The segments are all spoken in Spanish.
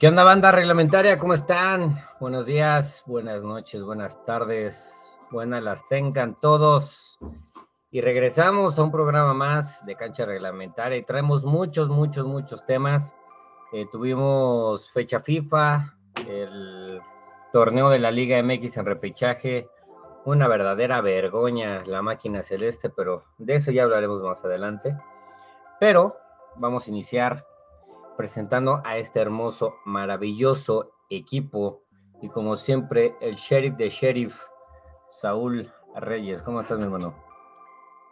¿Qué onda, banda reglamentaria? ¿Cómo están? Buenos días, buenas noches, buenas tardes, buenas las tengan todos. Y regresamos a un programa más de cancha reglamentaria y traemos muchos, muchos, muchos temas. Eh, tuvimos fecha FIFA, el torneo de la Liga MX en repechaje, una verdadera vergoña la máquina celeste, pero de eso ya hablaremos más adelante. Pero vamos a iniciar presentando a este hermoso, maravilloso equipo y como siempre el sheriff de sheriff, Saúl Reyes. ¿Cómo estás, mi hermano?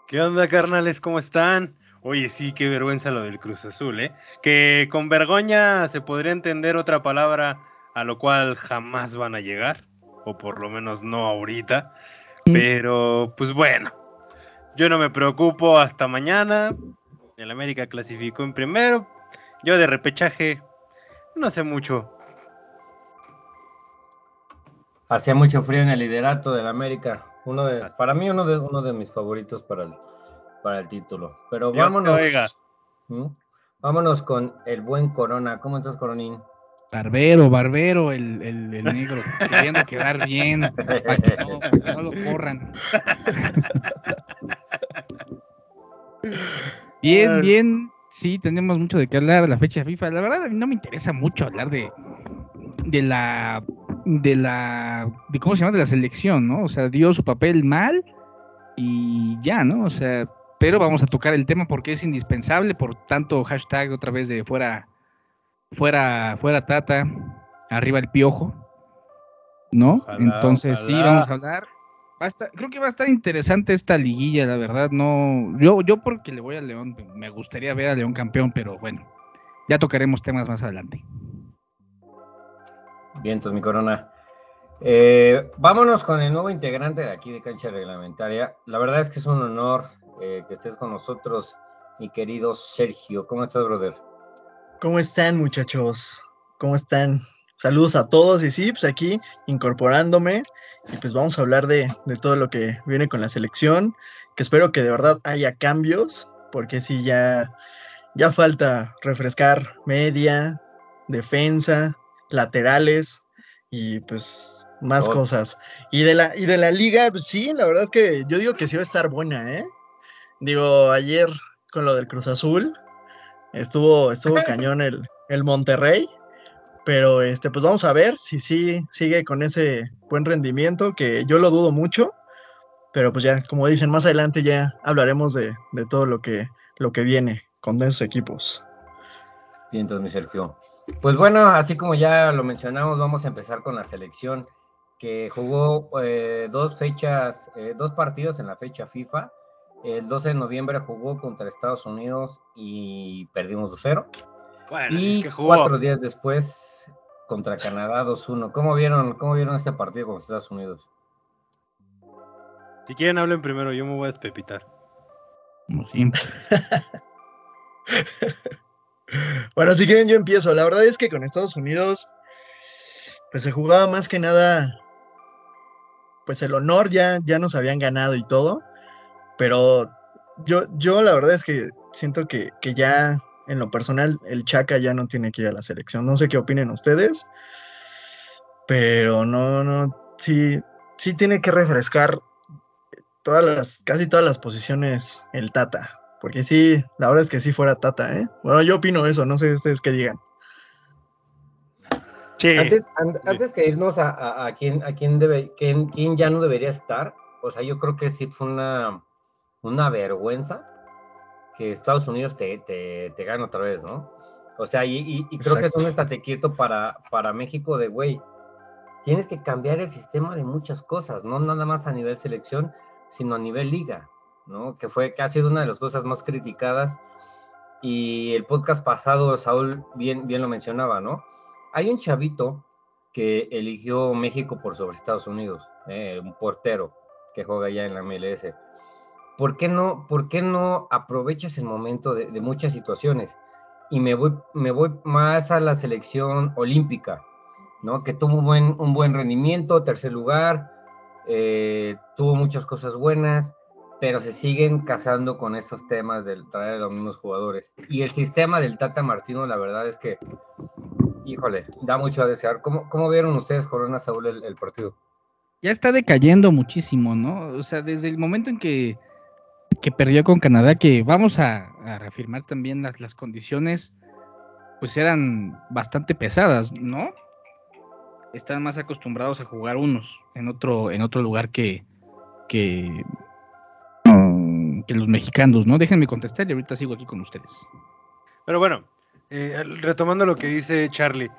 ¿Qué onda, carnales? ¿Cómo están? Oye, sí, qué vergüenza lo del Cruz Azul, ¿eh? Que con vergüenza se podría entender otra palabra a lo cual jamás van a llegar, o por lo menos no ahorita. Mm. Pero, pues bueno, yo no me preocupo hasta mañana. El América clasificó en primero. Yo de repechaje no sé mucho. Hacía mucho frío en el liderato del América. Uno de, para mí uno de uno de mis favoritos para el, para el título. Pero vámonos. ¿Mm? Vámonos con el buen Corona. ¿Cómo estás, Coronín? Barbero, Barbero, el, el, negro, queriendo quedar bien, para que no, lo corran. Bien, bien, sí, tenemos mucho de qué hablar de la fecha de FIFA. La verdad, a mí no me interesa mucho hablar de, de la, de la, de cómo se llama, de la selección, ¿no? O sea, dio su papel mal y ya, ¿no? O sea, pero vamos a tocar el tema porque es indispensable, por tanto, hashtag otra vez de fuera fuera, fuera Tata, arriba el Piojo, ¿no? Entonces sí, vamos a hablar. Creo que va a estar interesante esta liguilla, la verdad. No, yo, yo porque le voy a León, me gustaría ver a León campeón, pero bueno, ya tocaremos temas más adelante. Bien, entonces mi corona. Eh, vámonos con el nuevo integrante de aquí de Cancha Reglamentaria. La verdad es que es un honor eh, que estés con nosotros, mi querido Sergio. ¿Cómo estás, brother? ¿Cómo están, muchachos? ¿Cómo están? Saludos a todos y sí, pues aquí incorporándome y pues vamos a hablar de, todo lo que viene con la selección, que espero que de verdad haya cambios, porque sí, ya, ya falta refrescar media, defensa, laterales y pues más cosas. Y de, la, y de la liga, pues sí, la verdad es que yo digo que sí va a estar buena, ¿eh? Digo, ayer con lo del Cruz Azul, Estuvo, estuvo cañón el, el Monterrey. Pero este, pues vamos a ver si sí sigue con ese buen rendimiento, que yo lo dudo mucho. Pero pues ya, como dicen, más adelante ya hablaremos de, todo lo que, lo que viene con esos equipos. Bien, entonces, mi Sergio. Pues bueno, así como ya lo mencionamos, vamos a empezar con la selección que jugó eh, dos fechas, eh, dos partidos en la fecha FIFA el 12 de noviembre jugó contra Estados Unidos y perdimos 2-0. y cuatro días después contra Canadá 2-1. ¿Cómo vieron, ¿Cómo vieron este partido con Estados Unidos? Si quieren, hablen primero, yo me voy a despepitar. Como siempre. bueno, si quieren, yo empiezo. La verdad es que con Estados Unidos, pues se jugaba más que nada, pues el honor ya, ya nos habían ganado y todo. Pero yo, yo la verdad es que siento que, ya en lo personal el Chaca ya no tiene que ir a la selección. No sé qué opinen ustedes, pero no, no, sí, sí tiene que refrescar todas las, casi todas las posiciones el Tata. Porque sí, la verdad es que sí fuera Tata, ¿eh? Bueno, yo opino eso, no sé ustedes qué digan. Antes, antes que irnos a, a, quién, a quién, debe, quién, quién ya no debería estar, o sea, yo creo que sí fue una, una vergüenza que Estados Unidos te, te, gane otra vez, ¿no? O sea, y, creo que es un estate quieto para, para México de, güey, tienes que cambiar el sistema de muchas cosas, no nada más a nivel selección, sino a nivel liga, ¿no? Que fue, que ha sido una de las cosas más criticadas. Y el podcast pasado, Saúl bien, bien lo mencionaba, ¿no? Hay un chavito que eligió México por sobre Estados Unidos, eh, un portero que juega ya en la MLS. ¿Por qué no, por qué no aprovechas el momento de, muchas situaciones? Y me voy, me voy más a la selección olímpica, ¿no? Que tuvo un buen, un buen rendimiento, tercer lugar, eh, tuvo muchas cosas buenas, pero se siguen casando con estos temas del traer a los mismos jugadores. Y el sistema del Tata Martino, la verdad es que, híjole, da mucho a desear. ¿Cómo, cómo vieron ustedes, Corona Saúl, el, partido? Ya está decayendo muchísimo, ¿no? O sea, desde el momento en que, que perdió con Canadá, que vamos a, reafirmar también las, las condiciones, pues eran bastante pesadas, ¿no? Están más acostumbrados a jugar unos en otro, en otro lugar que, que, que los mexicanos, ¿no? Déjenme contestar y ahorita sigo aquí con ustedes. Pero bueno, eh, retomando lo que dice Charlie,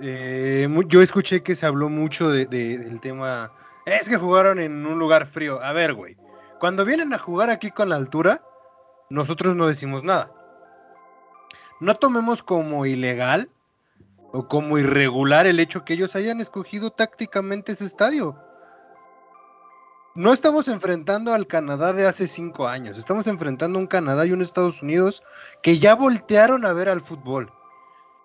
eh, yo escuché que se habló mucho del tema. Es que jugaron en un lugar frío. A ver, güey. Cuando vienen a jugar aquí con la altura, nosotros no decimos nada. No tomemos como ilegal o como irregular el hecho que ellos hayan escogido tácticamente ese estadio no estamos enfrentando al Canadá de hace cinco años, estamos enfrentando un Canadá y un Estados Unidos que ya voltearon a ver al fútbol.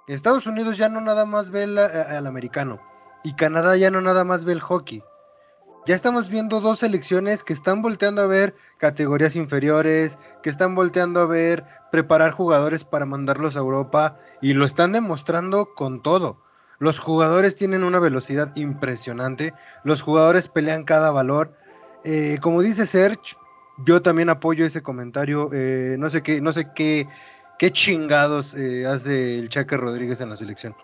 Estados Unidos ya no nada más ve al americano y Canadá ya no nada más ve el hockey. Ya estamos viendo dos selecciones que están volteando a ver categorías inferiores, que están volteando a ver preparar jugadores para mandarlos a Europa y lo están demostrando con todo. Los jugadores tienen una velocidad impresionante, los jugadores pelean cada valor, eh, como dice Serge, yo también apoyo ese comentario. Eh, no sé qué, no sé qué, qué chingados eh, hace el Chaque Rodríguez en la selección.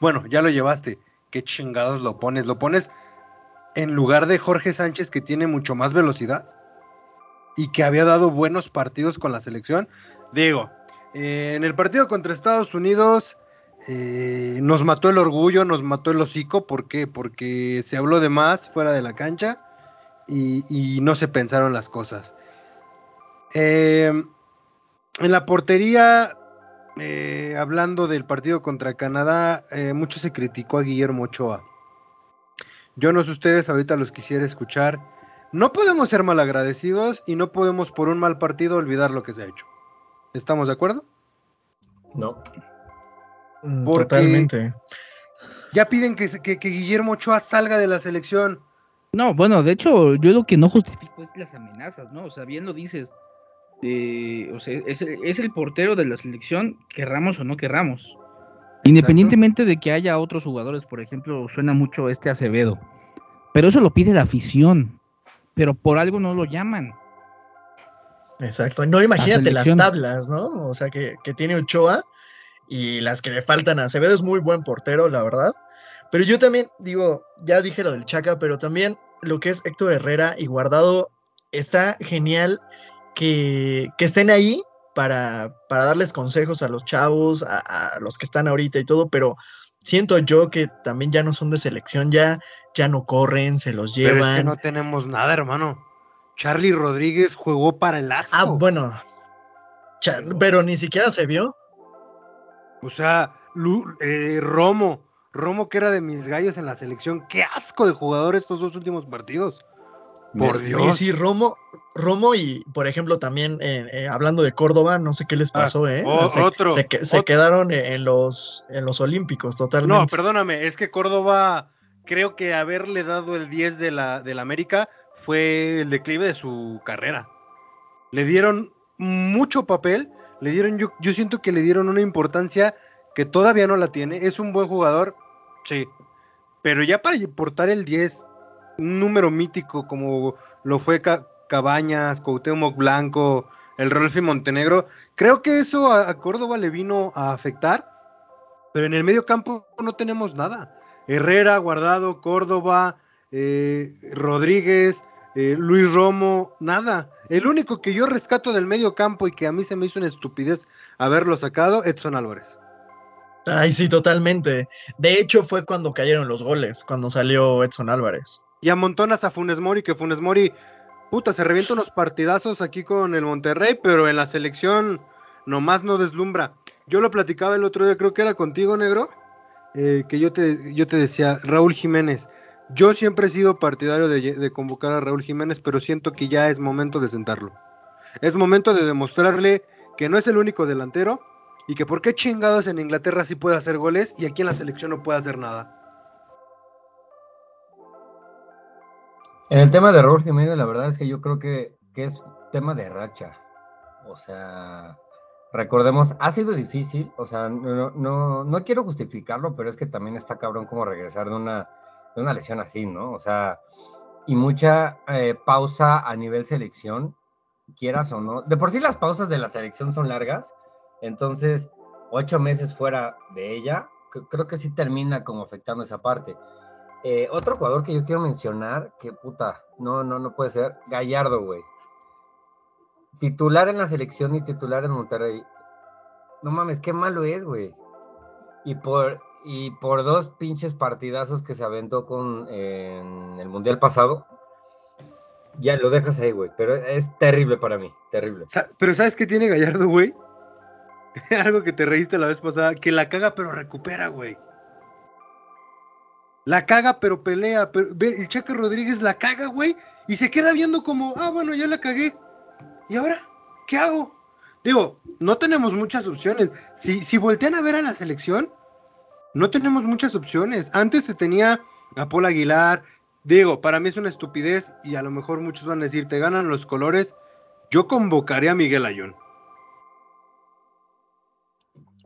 Bueno, ya lo llevaste. ¿Qué chingados lo pones? Lo pones en lugar de Jorge Sánchez, que tiene mucho más velocidad y que había dado buenos partidos con la selección. Digo, en el partido contra Estados Unidos nos mató el orgullo, nos mató el hocico. ¿Por qué? Porque se habló de más fuera de la cancha y, no se pensaron las cosas. Em, en la portería, eh, hablando del partido contra Canadá, eh, mucho se criticó a Guillermo Ochoa. Yo no sé ustedes, ahorita los quisiera escuchar. No podemos ser malagradecidos y no podemos por un mal partido olvidar lo que se ha hecho. ¿Estamos de acuerdo? No. Mm, totalmente. Ya piden que, que Guillermo Ochoa salga de la selección. No, bueno, de hecho, yo lo que no justifico es las amenazas, ¿no? O sea, bien lo dices. Eh, o sea, es, el portero de la selección, querramos o no querramos. Independientemente de que haya otros jugadores, por ejemplo, suena mucho este Acevedo. Pero eso lo pide la afición. Pero por algo no lo llaman. Exacto. No imagínate las tablas, ¿no? O sea, que, que tiene Ochoa y las que le faltan a Acevedo es muy buen portero, la verdad. Pero yo también digo, ya dije lo del Chaca, pero también lo que es Héctor Herrera y Guardado está genial que, estén ahí para, para, darles consejos a los chavos, a, los que están ahorita y todo, pero siento yo que también ya no son de selección, ya, ya no corren, se los llevan. Pero es que no tenemos nada, hermano. Charlie Rodríguez jugó para el asco. Ah, bueno. pero ni siquiera se vio. O sea, eh, Romo, Romo, que era de mis gallos en la selección. Qué asco de jugador estos dos últimos partidos. Por Dios. Y sí, Romo, Romo y, por ejemplo, también eh, eh, hablando de Córdoba, no sé qué les ah, pasó, ¿eh? se, otro, se, quedaron en los, en los Olímpicos, totalmente. No, perdóname, es que Córdoba, creo que haberle dado el 10 de la, de la América fue el declive de su carrera. Le dieron mucho papel, le dieron, yo, yo siento que le dieron una importancia que todavía no la tiene. Es un buen jugador, sí. Pero ya para portar el 10, un número mítico como lo fue Cabañas, Coutemoc Blanco, el Rolfi Montenegro, creo que eso a, Córdoba le vino a afectar. Pero en el medio campo no tenemos nada. Herrera, Guardado, Córdoba, eh, Rodríguez, eh, Luis Romo, nada. El único que yo rescato del medio campo y que a mí se me hizo una estupidez haberlo sacado, Edson Álvarez. Ay, sí, totalmente. De hecho, fue cuando cayeron los goles, cuando salió Edson Álvarez. Y amontonas a Funes Mori, que Funes Mori, puta, se revienta unos partidazos aquí con el Monterrey, pero en la selección nomás no deslumbra. Yo lo platicaba el otro día, creo que era contigo, negro, eh, que yo te, yo te decía, Raúl Jiménez. Yo siempre he sido partidario de, de convocar a Raúl Jiménez, pero siento que ya es momento de sentarlo. Es momento de demostrarle que no es el único delantero, y que por qué chingados en Inglaterra sí puede hacer goles y aquí en la selección no puede hacer nada. En el tema de Raúl Jiménez, la verdad es que yo creo que, es tema de racha. O sea, recordemos, ha sido difícil, o sea, no, no, no quiero justificarlo, pero es que también está cabrón como regresar de una, de una lesión así, ¿no? O sea, y mucha eh, pausa a nivel selección, quieras o no. De por sí las pausas de la selección son largas, entonces ocho meses fuera de ella, creo que sí termina como afectando esa parte. Eh, otro jugador que yo quiero mencionar, que puta, no, no, no puede ser, Gallardo, güey. Titular en la selección y titular en Monterrey. No mames, qué malo es, güey. Y por, y por dos pinches partidazos que se aventó con el Mundial pasado, ya lo dejas ahí, güey. Pero es terrible para mí, terrible. Pero ¿sabes qué tiene Gallardo, güey? Algo que te reíste la vez pasada, que la caga pero recupera, güey. La caga pero pelea. Pero, el Chaco Rodríguez la caga, güey. Y se queda viendo como, ah, bueno, ya la cagué. ¿Y ahora? ¿Qué hago? Digo, no tenemos muchas opciones. Si, si voltean a ver a la selección, no tenemos muchas opciones. Antes se tenía a Paul Aguilar. Digo, para mí es una estupidez y a lo mejor muchos van a decir, te ganan los colores. Yo convocaré a Miguel Ayón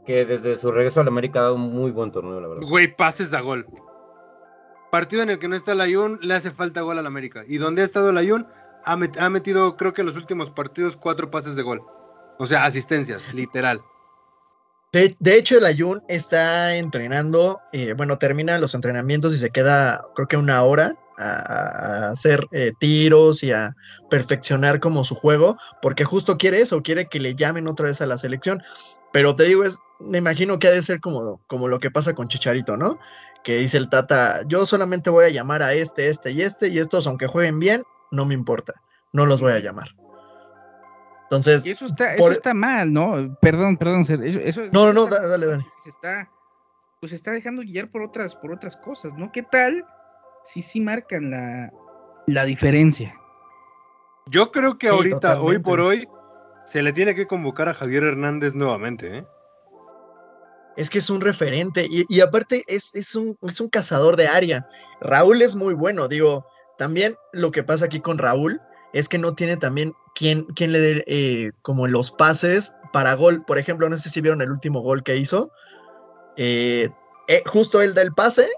que desde su regreso a la América ha dado un muy buen torneo, la verdad. Güey, pases a gol. Partido en el que no está el Ayun, le hace falta gol a la América. Y donde ha estado el Ayun, ha, metido, creo que en los últimos partidos, cuatro pases de gol. O sea, asistencias, literal. De, hecho, el Ayun está entrenando, eh, bueno, termina los entrenamientos y se queda, creo que una hora a, hacer eh, tiros y a perfeccionar como su juego, porque justo quiere eso, quiere que le llamen otra vez a la selección. Pero te digo, es, me imagino que ha de ser como, como lo que pasa con Chicharito, ¿no? Que dice el Tata, yo solamente voy a llamar a este, este y este, y estos, aunque jueguen bien, no me importa, no los voy a llamar. Entonces. Y eso está, eso está mal, ¿no? Perdón, perdón, eso, No, no, no, dale, dale. Se está, pues se está dejando guiar por otras, por otras cosas, ¿no? ¿Qué tal si sí marcan la, la diferencia? Yo creo que ahorita, hoy por hoy, se le tiene que convocar a Javier Hernández nuevamente, ¿eh? Es que es un referente y, aparte es, un, es un cazador de área. Raúl es muy bueno, digo, también lo que pasa aquí con Raúl es que no tiene también quien, le dé eh, como los pases para gol. Por ejemplo, no sé si vieron el último gol que hizo. Eh, eh, justo él da el pase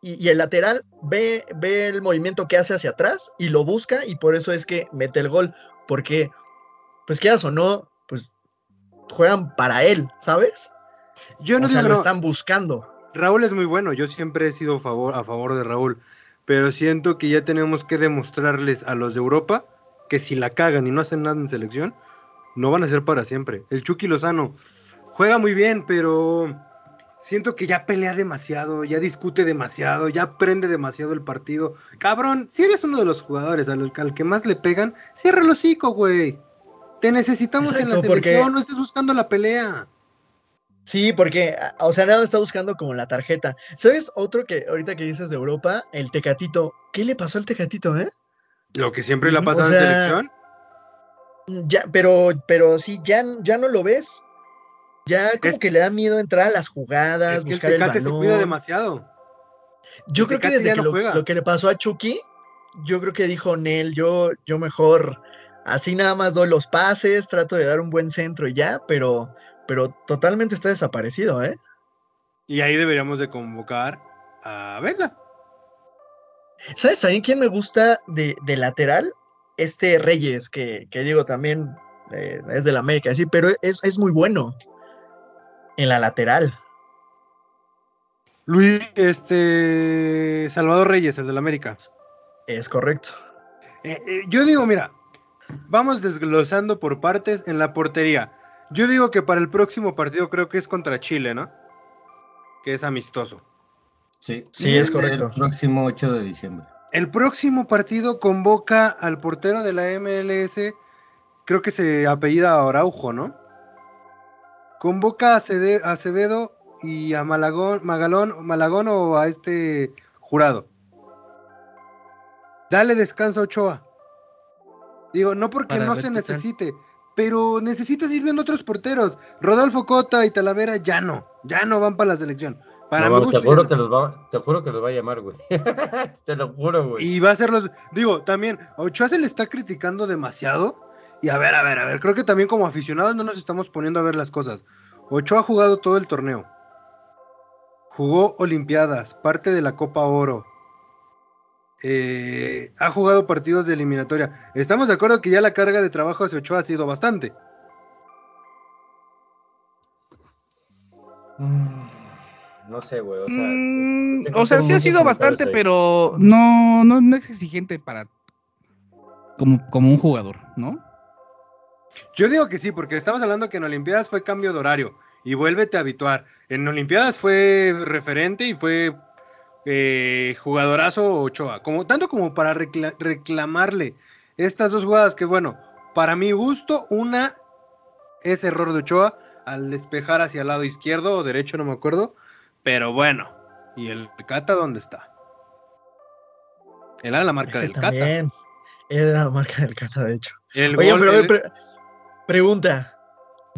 y, y, el lateral ve, ve el movimiento que hace hacia atrás y lo busca y por eso es que mete el gol. Porque pues quieras o no, pues juegan para él, ¿sabes? Yo no o sea, lo están buscando. Raúl es muy bueno, yo siempre he sido a favor, a favor de Raúl, pero siento que ya tenemos que demostrarles a los de Europa que si la cagan y no hacen nada en selección, no van a ser para siempre. El Chucky Lozano juega muy bien, pero siento que ya pelea demasiado, ya discute demasiado, ya aprende demasiado el partido. Cabrón, si eres uno de los jugadores al, al que más le pegan, cierra el hocico, güey. Te necesitamos en la selección, no estés buscando la pelea. Sí, porque, o sea, nada está buscando como la tarjeta. ¿Sabes otro que ahorita que dices de Europa? El Tecatito. ¿Qué le pasó al Tecatito, eh? Lo que siempre le ha pasado en selección. Ya, pero, pero sí, ya, ya no lo ves. Ya como que le da miedo entrar a las jugadas, buscar el, Tecate se cuida demasiado. Yo creo que desde que lo, que le pasó a Chucky, yo creo que dijo Nel, yo, yo mejor Así nada más doy los pases, trato de dar un buen centro y ya, pero, pero totalmente está desaparecido, ¿eh? Y ahí deberíamos de convocar a Vela. ¿Sabes a quién me gusta de, lateral? Este Reyes, que, digo también eh, es del América, sí, pero es, es, muy bueno en la lateral. Luis, este, Salvador Reyes, el del América. Es correcto. Eh, eh, yo digo, mira, Vamos desglosando por partes en la portería. Yo digo que para el próximo partido creo que es contra Chile, ¿no? Que es amistoso. Sí, sí, es correcto. El próximo 8 de diciembre. El próximo partido convoca al portero de la MLS, creo que se apellida Araujo, ¿no? Convoca a Acevedo y a Malagón, Magalón, Malagón o a este jurado. Dale descanso a Ochoa. Digo, no porque no se necesite, pero necesitas ir viendo otros porteros. Rodolfo Cota y Talavera ya no, ya no van para la selección. Para te, juro que los va, te juro que los va a llamar, güey. te lo juro, güey. Y va a ser los. Digo, también, Ochoa se le está criticando demasiado. Y a ver, a ver, a ver, creo que también como aficionados no nos estamos poniendo a ver las cosas. Ochoa ha jugado todo el torneo. Jugó Olimpiadas, parte de la Copa Oro. Eh, ha jugado partidos de eliminatoria. Estamos de acuerdo que ya la carga de trabajo hacia Ochoa ha sido bastante. Mm, No sé, güey. O sea, Mm, o sea, sí ha sido bastante, ahí. pero no, no, no es exigente para como, como un jugador, ¿no? Yo digo que sí, porque estamos hablando que en Olimpiadas fue cambio de horario y vuélvete a habituar. En Olimpiadas fue referente y fue eh, jugadorazo Ochoa, como, tanto como para recla- reclamarle estas dos jugadas que, bueno, para mi gusto, una es error de Ochoa al despejar hacia el lado izquierdo o derecho, no me acuerdo, pero bueno, ¿y el Cata dónde está? Era la marca Ese del Cata. también. Era la marca del Cata, de hecho. El Oye, pero, pre- pregunta.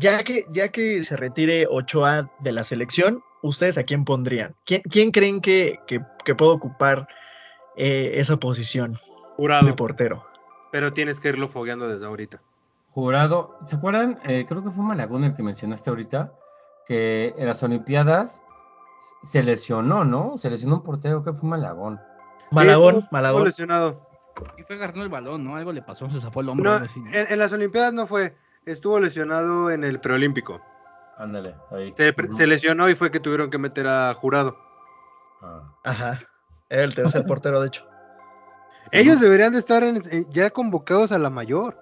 Ya que, ya que se retire Ochoa de la selección, ¿ustedes a quién pondrían? ¿Quién, quién creen que, que, que puede ocupar eh, esa posición jurado, de portero? pero tienes que irlo fogueando desde ahorita. Jurado, ¿se acuerdan? Eh, creo que fue Malagón el que mencionaste ahorita, que en las Olimpiadas se lesionó, ¿no? Se lesionó un portero, que fue Malagón. Malagón, Sí, Malagón. lesionado. Y fue agarrando el balón, ¿no? Algo le pasó, se zafó el hombro. No, en las Olimpiadas no fue. Estuvo lesionado en el preolímpico. Ándale, ahí. Se, lesionó y fue que tuvieron que meter a jurado. Ah. Ajá. Era el tercer portero, de hecho. Ellos deberían de estar en- ya convocados a la mayor.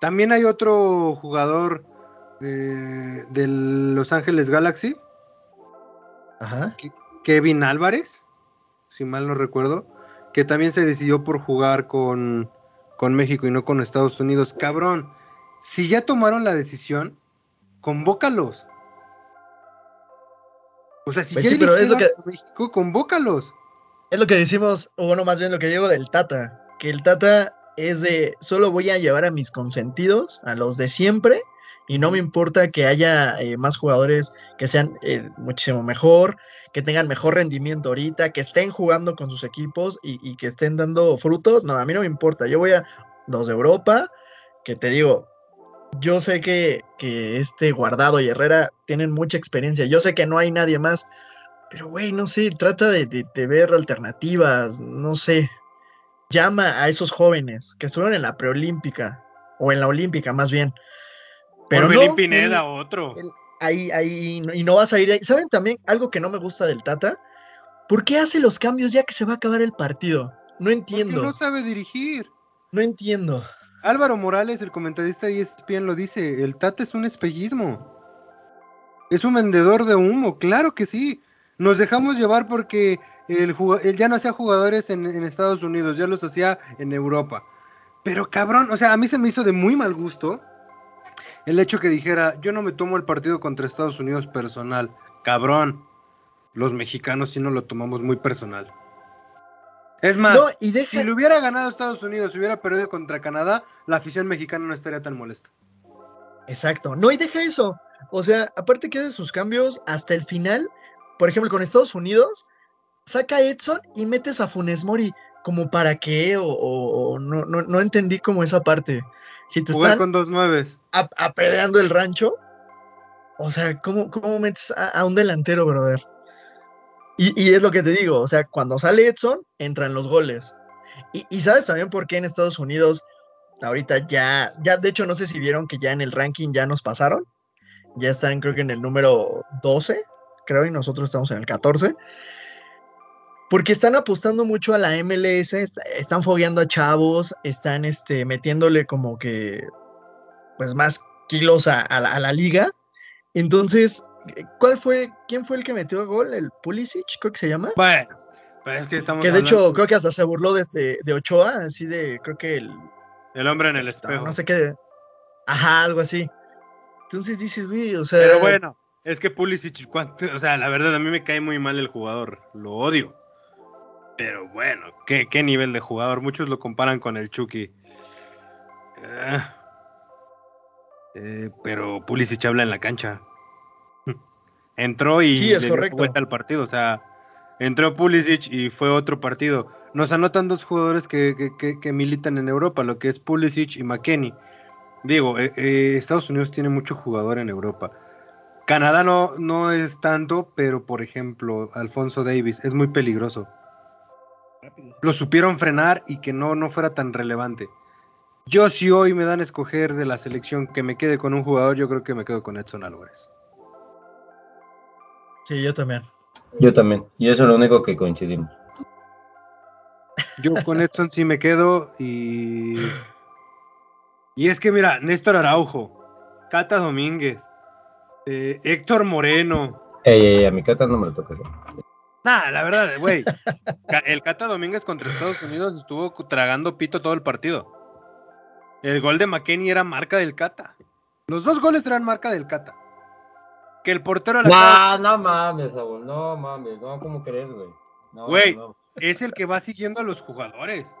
También hay otro jugador eh, de Los Ángeles Galaxy, Ajá. Kevin Álvarez, si mal no recuerdo, que también se decidió por jugar con, con México y no con Estados Unidos. Cabrón, si ya tomaron la decisión, convócalos. O sea, si Pues ya sí, pero es lo a México, convócalos. Es lo que decimos, o bueno, más bien lo que digo del Tata, que el Tata es de solo voy a llevar a mis consentidos, a los de siempre, y no me importa que haya eh, más jugadores que sean eh, muchísimo mejor, que tengan mejor rendimiento ahorita, que estén jugando con sus equipos y, y que estén dando frutos. No, a mí no me importa. Yo voy a los de Europa, que te digo, yo sé que, que este Guardado y Herrera tienen mucha experiencia. Yo sé que no hay nadie más. Pero, güey, no sé, trata de, de- de ver alternativas, no sé. Llama a esos jóvenes que estuvieron en la preolímpica, o en la olímpica más bien. Pero Orbelín no, Pineda, otro. el- ahí, ahí, y no vas a ir de ahí. ¿Saben también algo que no me gusta del Tata? ¿Por qué hace los cambios ya que se va a acabar el partido? No Porque entiendo, no sabe dirigir. no entiendo. Álvaro Morales, el comentarista de ESPN, lo dice, el Tata es un espejismo. Es un vendedor de humo, claro que sí. Nos dejamos llevar porque el ya no hacía jugadores en, en Estados Unidos, ya los hacía en Europa. Pero cabrón, o sea, a mí se me hizo de muy mal gusto el hecho que dijera, yo no me tomo el partido contra Estados Unidos personal. Cabrón, los mexicanos sí nos lo tomamos muy personal. Es más, No, y deja, si le hubiera ganado Estados Unidos, si hubiera perdido contra Canadá, la afición mexicana no estaría tan molesta. Exacto. No, y deja eso. O sea, aparte que hace sus cambios hasta el final, por ejemplo, con Estados Unidos, saca a Edson y metes a Funes Mori. ¿Como para qué? O, o- o no, no, no entendí como esa parte. Si te Jugar están con dos nueves. ap- apedreando el rancho, o sea, ¿cómo, cómo metes a, a un delantero, brother? Y, y es lo que te digo, o sea, cuando sale Edson, entran los goles. Y, y sabes también por qué en Estados Unidos, ahorita ya, ya, de hecho, no sé si vieron que ya en el ranking ya nos pasaron. Ya están, creo que en el número 12, creo, y nosotros estamos en el 14. Porque están apostando mucho a la MLS, est- están fogueando a chavos, están este, metiéndole como que pues más kilos a, a la, a la liga. Entonces, eh, ¿cuál fue, quién fue el que metió el gol? ¿El Pulisic, creo que se llama? Bueno, pero es que estamos Que de hecho creo que hasta se burló de, de, de Ochoa, así de, creo que el, el hombre en el no, espejo. no sé qué, ajá, algo así. Entonces dices, güey, o sea, Pero bueno, es que Pulisic, ¿cuánto? o sea, la verdad a mí me cae muy mal el jugador, lo odio. Pero bueno, ¿qué, qué nivel de jugador? Muchos lo comparan con el Chucky. Ah. Eh, pero Pulisic habla en la cancha. Entró y Sí, es le dio vuelta al partido, o sea, Entró Pulisic y fue otro partido. Nos anotan dos jugadores que, que, militan en Europa, lo que es Pulisic y McKenny. Digo, eh, eh, Estados Unidos tiene mucho jugador en Europa. Canadá no, no es tanto, pero por ejemplo, Alfonso Davis es muy peligroso. Lo supieron frenar y que no, no fuera tan relevante. Yo si hoy me dan a escoger de la selección que me quede con un jugador, yo creo que me quedo con Edson Álvarez. Sí, yo también. Yo también. Y eso es lo único que coincidimos. Yo con Edson sí me quedo y. Y es que mira, Néstor Araujo, Cata Domínguez, eh, Héctor Moreno. Ey, ey, a mi Cata no me lo toca. Nah, la verdad, güey. el Cata Domínguez contra Estados Unidos estuvo tragando pito todo el partido. El gol de McKenny era marca del Cata. Los dos goles eran marca del Cata. Que el portero la. No, no mames, no mames, no, ¿cómo crees, güey? Güey, es el que va siguiendo a los jugadores.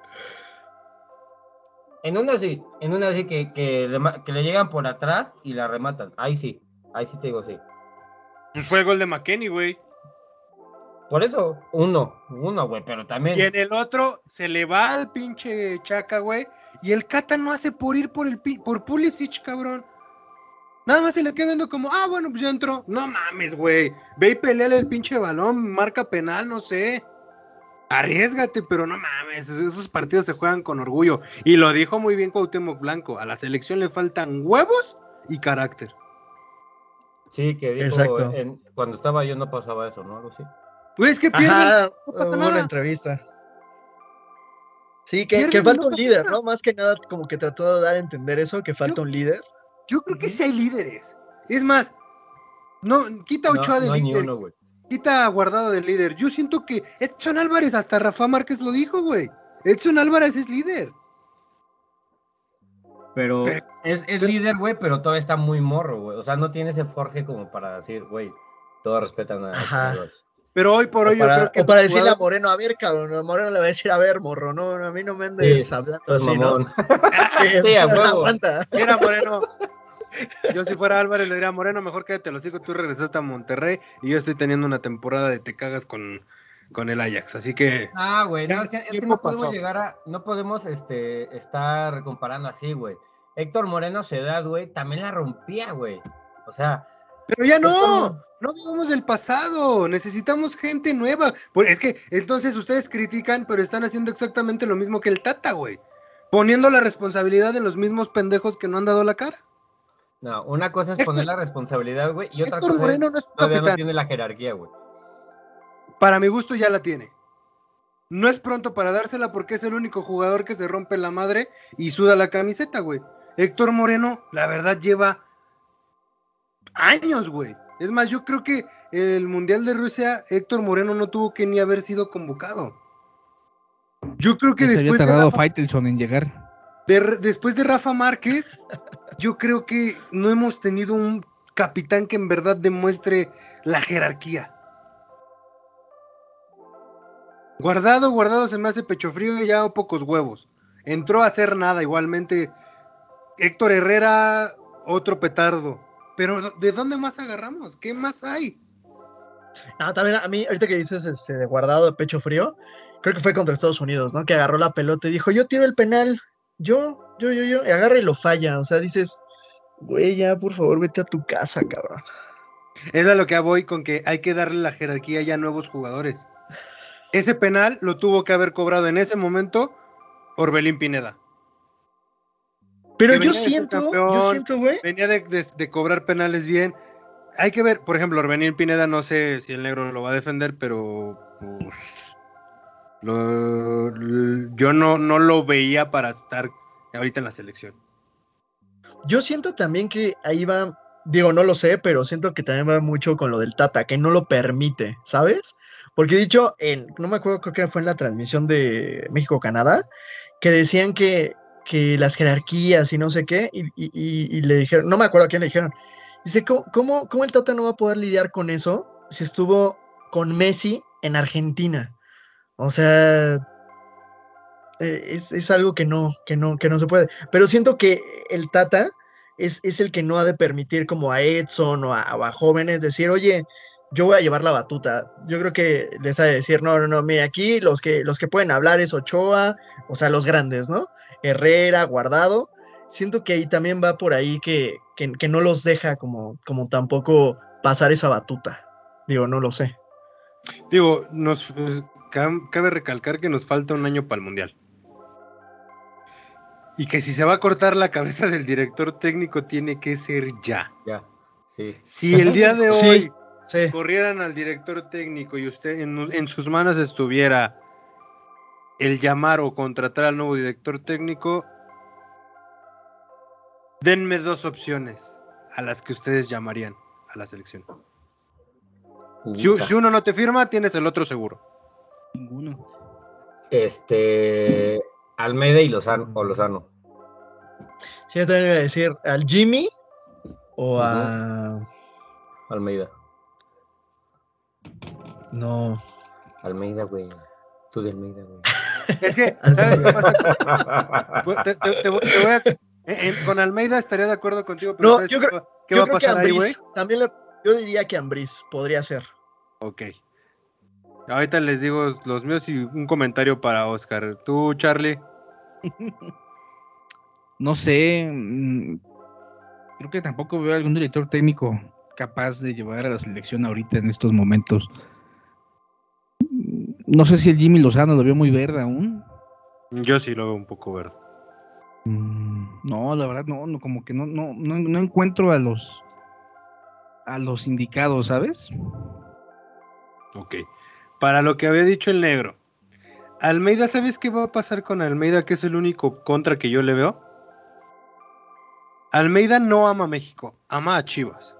En una sí, en una sí que, que, le, llegan por atrás y la rematan. Ahí sí, ahí sí te digo sí. Fue el gol de McKenny, güey. Por eso, uno, uno, güey, pero también. Y en el otro se le va al pinche Chaca, güey. Y el Cata no hace por ir por el por Pulisic, cabrón. Nada más se le queda viendo como, ah, bueno, pues ya entró. No mames, güey. Ve y peleale el pinche balón, marca penal, no sé. Arriesgate, pero no mames, esos partidos se juegan con orgullo. Y lo dijo muy bien Cuauhtémoc Blanco, a la selección le faltan huevos y carácter. Sí, que dijo, cuando estaba yo no pasaba eso, ¿no? Algo así. Pues que pierden, no pasa nada. Una entrevista. Sí, que, que falta un líder, ¿no? Más que nada, como que trató de dar a entender eso, que falta un líder. Yo creo que sí hay líderes. Es más, no, quita Ochoa de líder. quita Guardado del líder. Yo siento que Edson Álvarez, hasta Rafa Márquez lo dijo, güey. Edson Álvarez es líder. Pero, es, líder, güey, pero todavía está muy morro, güey. O sea, no tiene ese forje como para decir, güey, todos respetan a Álvarez. Pero hoy por hoy yo creo que. O para decirle a Moreno, a ver, cabrón, a Moreno le va a decir, a ver, morro, no, a mí no me andes hablando así, ¿no? sí, sí, a huevo. Mira, Moreno. Yo si fuera Álvarez le diría, Moreno, mejor quédate los hijos, tú regresaste a Monterrey y yo estoy teniendo una temporada de te cagas con, con el Ajax, así que... Ah, güey, no, es que, es que no podemos llegar a, no podemos este, estar comparando así, güey. Héctor Moreno, su edad, güey, también la rompía, güey. O sea, pero ya no, no vivamos del pasado, necesitamos gente nueva. Es que entonces ustedes critican, pero están haciendo exactamente lo mismo que el Tata, güey. Poniendo la responsabilidad en los mismos pendejos que no han dado la cara. No, una cosa es poner la responsabilidad, güey, y otra cosa Moreno no es todavía no tiene la jerarquía, güey. Para mi gusto ya la tiene. No es pronto para dársela porque es el único jugador que se rompe la madre y suda la camiseta, güey. Héctor Moreno, la verdad, lleva años, güey. Es más, yo creo que el Mundial de Rusia, Héctor Moreno no tuvo que ni haber sido convocado. Yo creo que después. Había tardado Faitelson en llegar. después de Rafa Márquez, yo creo que no hemos tenido un capitán que en verdad demuestre la jerarquía. Guardado, guardado se me hace pecho frío y ya pocos huevos. Entró a hacer nada igualmente. Héctor Herrera, otro petardo. Pero ¿de dónde más agarramos? ¿Qué más hay? No, también a mí, ahorita que dices este, de guardado de pecho frío, creo que fue contra Estados Unidos, ¿no? Que agarró la pelota y dijo, yo tiro el penal, yo, yo, yo, yo, y agarra y lo falla. O sea, dices, güey, ya, por favor, vete a tu casa, cabrón. Es a lo que voy con que hay que darle la jerarquía ya a nuevos jugadores. Ese penal lo tuvo que haber cobrado en ese momento Orbelín Pineda. Pero yo siento, yo siento, güey. Venía de, cobrar penales bien. Hay que ver, por ejemplo, Orbenil Pineda, no sé si el negro lo va a defender, pero pues, yo no, no lo veía para estar ahorita en la selección. Yo siento también que ahí va, digo, no lo sé, pero siento que también va mucho con lo del Tata, que no lo permite, ¿sabes? Porque he dicho, en, no me acuerdo, creo que fue en la transmisión de México-Canadá, que decían que que las jerarquías y no sé qué, y, le dijeron, no me acuerdo a quién le dijeron, dice, ¿cómo, ¿cómo, el Tata no va a poder lidiar con eso si estuvo con Messi en Argentina? O sea, e, es, algo que no, que no, que no se puede. Pero siento que el Tata es, es el que no ha de permitir como a Edson o a, jóvenes decir, oye, yo voy a llevar la batuta. Yo creo que les ha de decir, no, no, no, mire, aquí los que, los que pueden hablar es Ochoa, o sea, los grandes, ¿no? Herrera, Guardado. Siento que ahí también va por ahí que, que, que no los deja como, como tampoco pasar esa batuta. Digo, no lo sé. Digo, nos eh, cabe recalcar que nos falta un año para el Mundial. Y que si se va a cortar la cabeza del director técnico tiene que ser ya. Ya, sí. Si el día de Sí, hoy Sí. corrieran al director técnico y usted en, en sus manos estuviera el llamar o contratar al nuevo director técnico, denme dos opciones a las que ustedes llamarían a la selección. Si, uno no te firma, tienes el otro seguro. Ninguno. Este. Almeida y Lozano. O Lozano. Sí, yo también iba a decir al Jimmy o a. Almeida. No. Almeida, güey. Tú de Almeida, güey. Es que, ¿sabes qué pasa? Te, te- te voy te voy a- en- en- con Almeida estaría de acuerdo contigo, pero No, ¿sabes yo creo- va- ¿qué yo va a creo que pasar ahí, güey? Ambriz. También le- yo diría que Ambris podría ser. Ok. Ahorita les digo los míos y un comentario para Oscar. Tú, Charlie. No sé. mm, Creo que tampoco veo algún director técnico capaz de llevar a la selección ahorita en estos momentos. No sé si el Jimmy Lozano lo veo muy verde aún. Yo sí lo veo un poco verde. Mm, No, la verdad no, no, como que no, no, no, no encuentro a los a los indicados, ¿sabes? Ok. Para lo que había dicho el negro. Almeida, ¿sabes qué va a pasar con Almeida? Que es el único contra que yo le veo. Almeida no ama a México, ama a Chivas.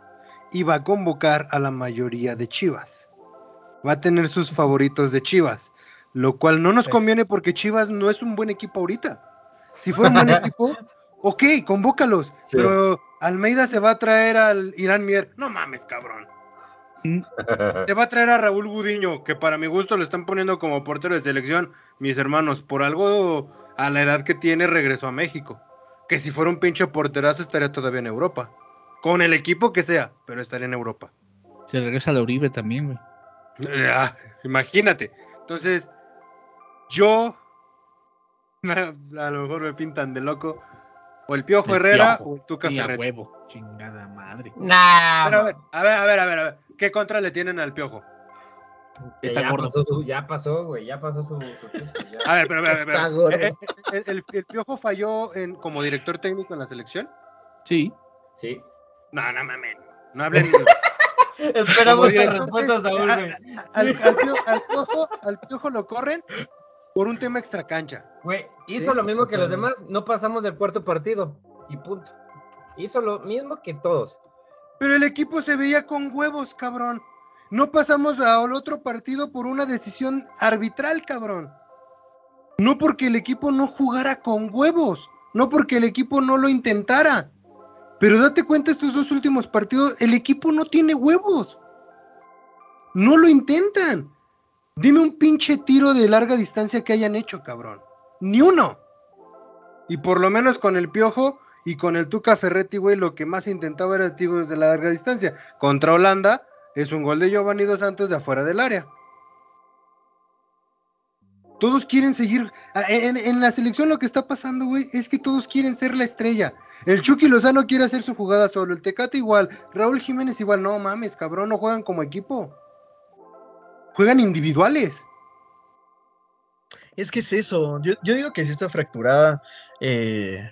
Y va a convocar a la mayoría de Chivas. Va a tener sus favoritos de Chivas. Lo cual no nos conviene porque Chivas no es un buen equipo ahorita. Si fuera un buen equipo, ok, convócalos. Sí. Pero Almeida se va a traer al Irán Mier. No mames, cabrón. Te va a traer a Raúl Gudiño, que para mi gusto lo están poniendo como portero de selección. Mis hermanos, por algo a la edad que tiene, regresó a México. Que si fuera un pinche porterazo estaría todavía en Europa. Con el equipo que sea, pero estaría en Europa. Se regresa a la Uribe también, güey. Ah, imagínate. Entonces, yo. A lo mejor me pintan de loco. O el Piojo El Herrera Piojo. o el Tuca Ferretti. huevo. Chingada madre. Nah. Pero a ver, a ver, a ver, a ver, a ver. ¿Ququé contra le tienen al Piojo? Está ya, gordo. pasó su- ya pasó, güey. Ya pasó su. ya. A ver, pero a ver, a ver, Está a ver. gordo. Eh, eh, El, el- el Piojo falló en, como director técnico en la selección? Sí. Sí. No, no mames. No hablen. Esperamos las respuestas, técnico, Saúl, a- güey. al, al Pio- al piojo, al Piojo lo corren por un tema extracancha. Güey, hizo Sí, lo mismo que los demás. No pasamos del cuarto partido. Y punto. Hizo lo mismo que todos. Pero el equipo se veía con huevos, cabrón. No pasamos al otro partido por una decisión arbitral, cabrón. No porque el equipo no jugara con huevos. No porque el equipo no lo intentara. Pero date cuenta, estos dos últimos partidos, el equipo no tiene huevos. No lo intentan. Dime un pinche tiro de larga distancia que hayan hecho, cabrón. Ni uno. Y por lo menos con el Piojo y con el Tuca Ferretti, güey, lo que más intentaba era tiro desde la larga distancia. Contra Holanda es un gol de Giovanni Dos Santos de afuera del área. Todos quieren seguir. a- En, en la selección lo que está pasando, güey, es que todos quieren ser la estrella. El Chucky Lozano quiere hacer su jugada solo. El Tecate igual. Raúl Jiménez igual. No mames, cabrón, no juegan como equipo. Juegan individuales. Es que es eso. Yo, yo digo que sí está fracturada eh,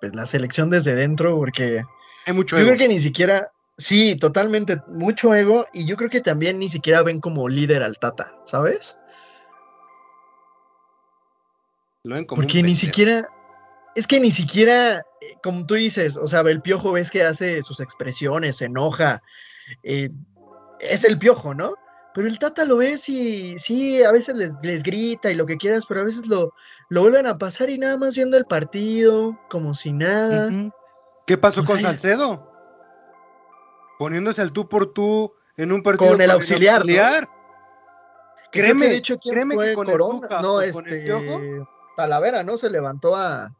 pues, la selección desde dentro, porque Hay mucho yo ego. creo que ni siquiera. Sí, totalmente, mucho ego. Y yo creo que también ni siquiera ven como líder al Tata, ¿sabes? Lo ven como un Porque ni siquiera. Es que ni siquiera, eh, como tú dices, o sea, el piojo ves que hace sus expresiones, se enoja. eh, es el piojo, ¿no? Pero el Tata lo ves y sí, a veces les, les grita y lo que quieras, pero a veces lo, lo vuelven a pasar y nada más viendo el partido, como si nada. ¿Qué pasó O con sea, Salcedo? Poniéndose al tú por tú en un partido Con el auxiliar, ¿no? auxiliar. Que creo Créeme, que de hecho, ¿quién créeme que fue? con el Corona. Tuca no, con el este. Piojo. Talavera, ¿no? Se levantó a.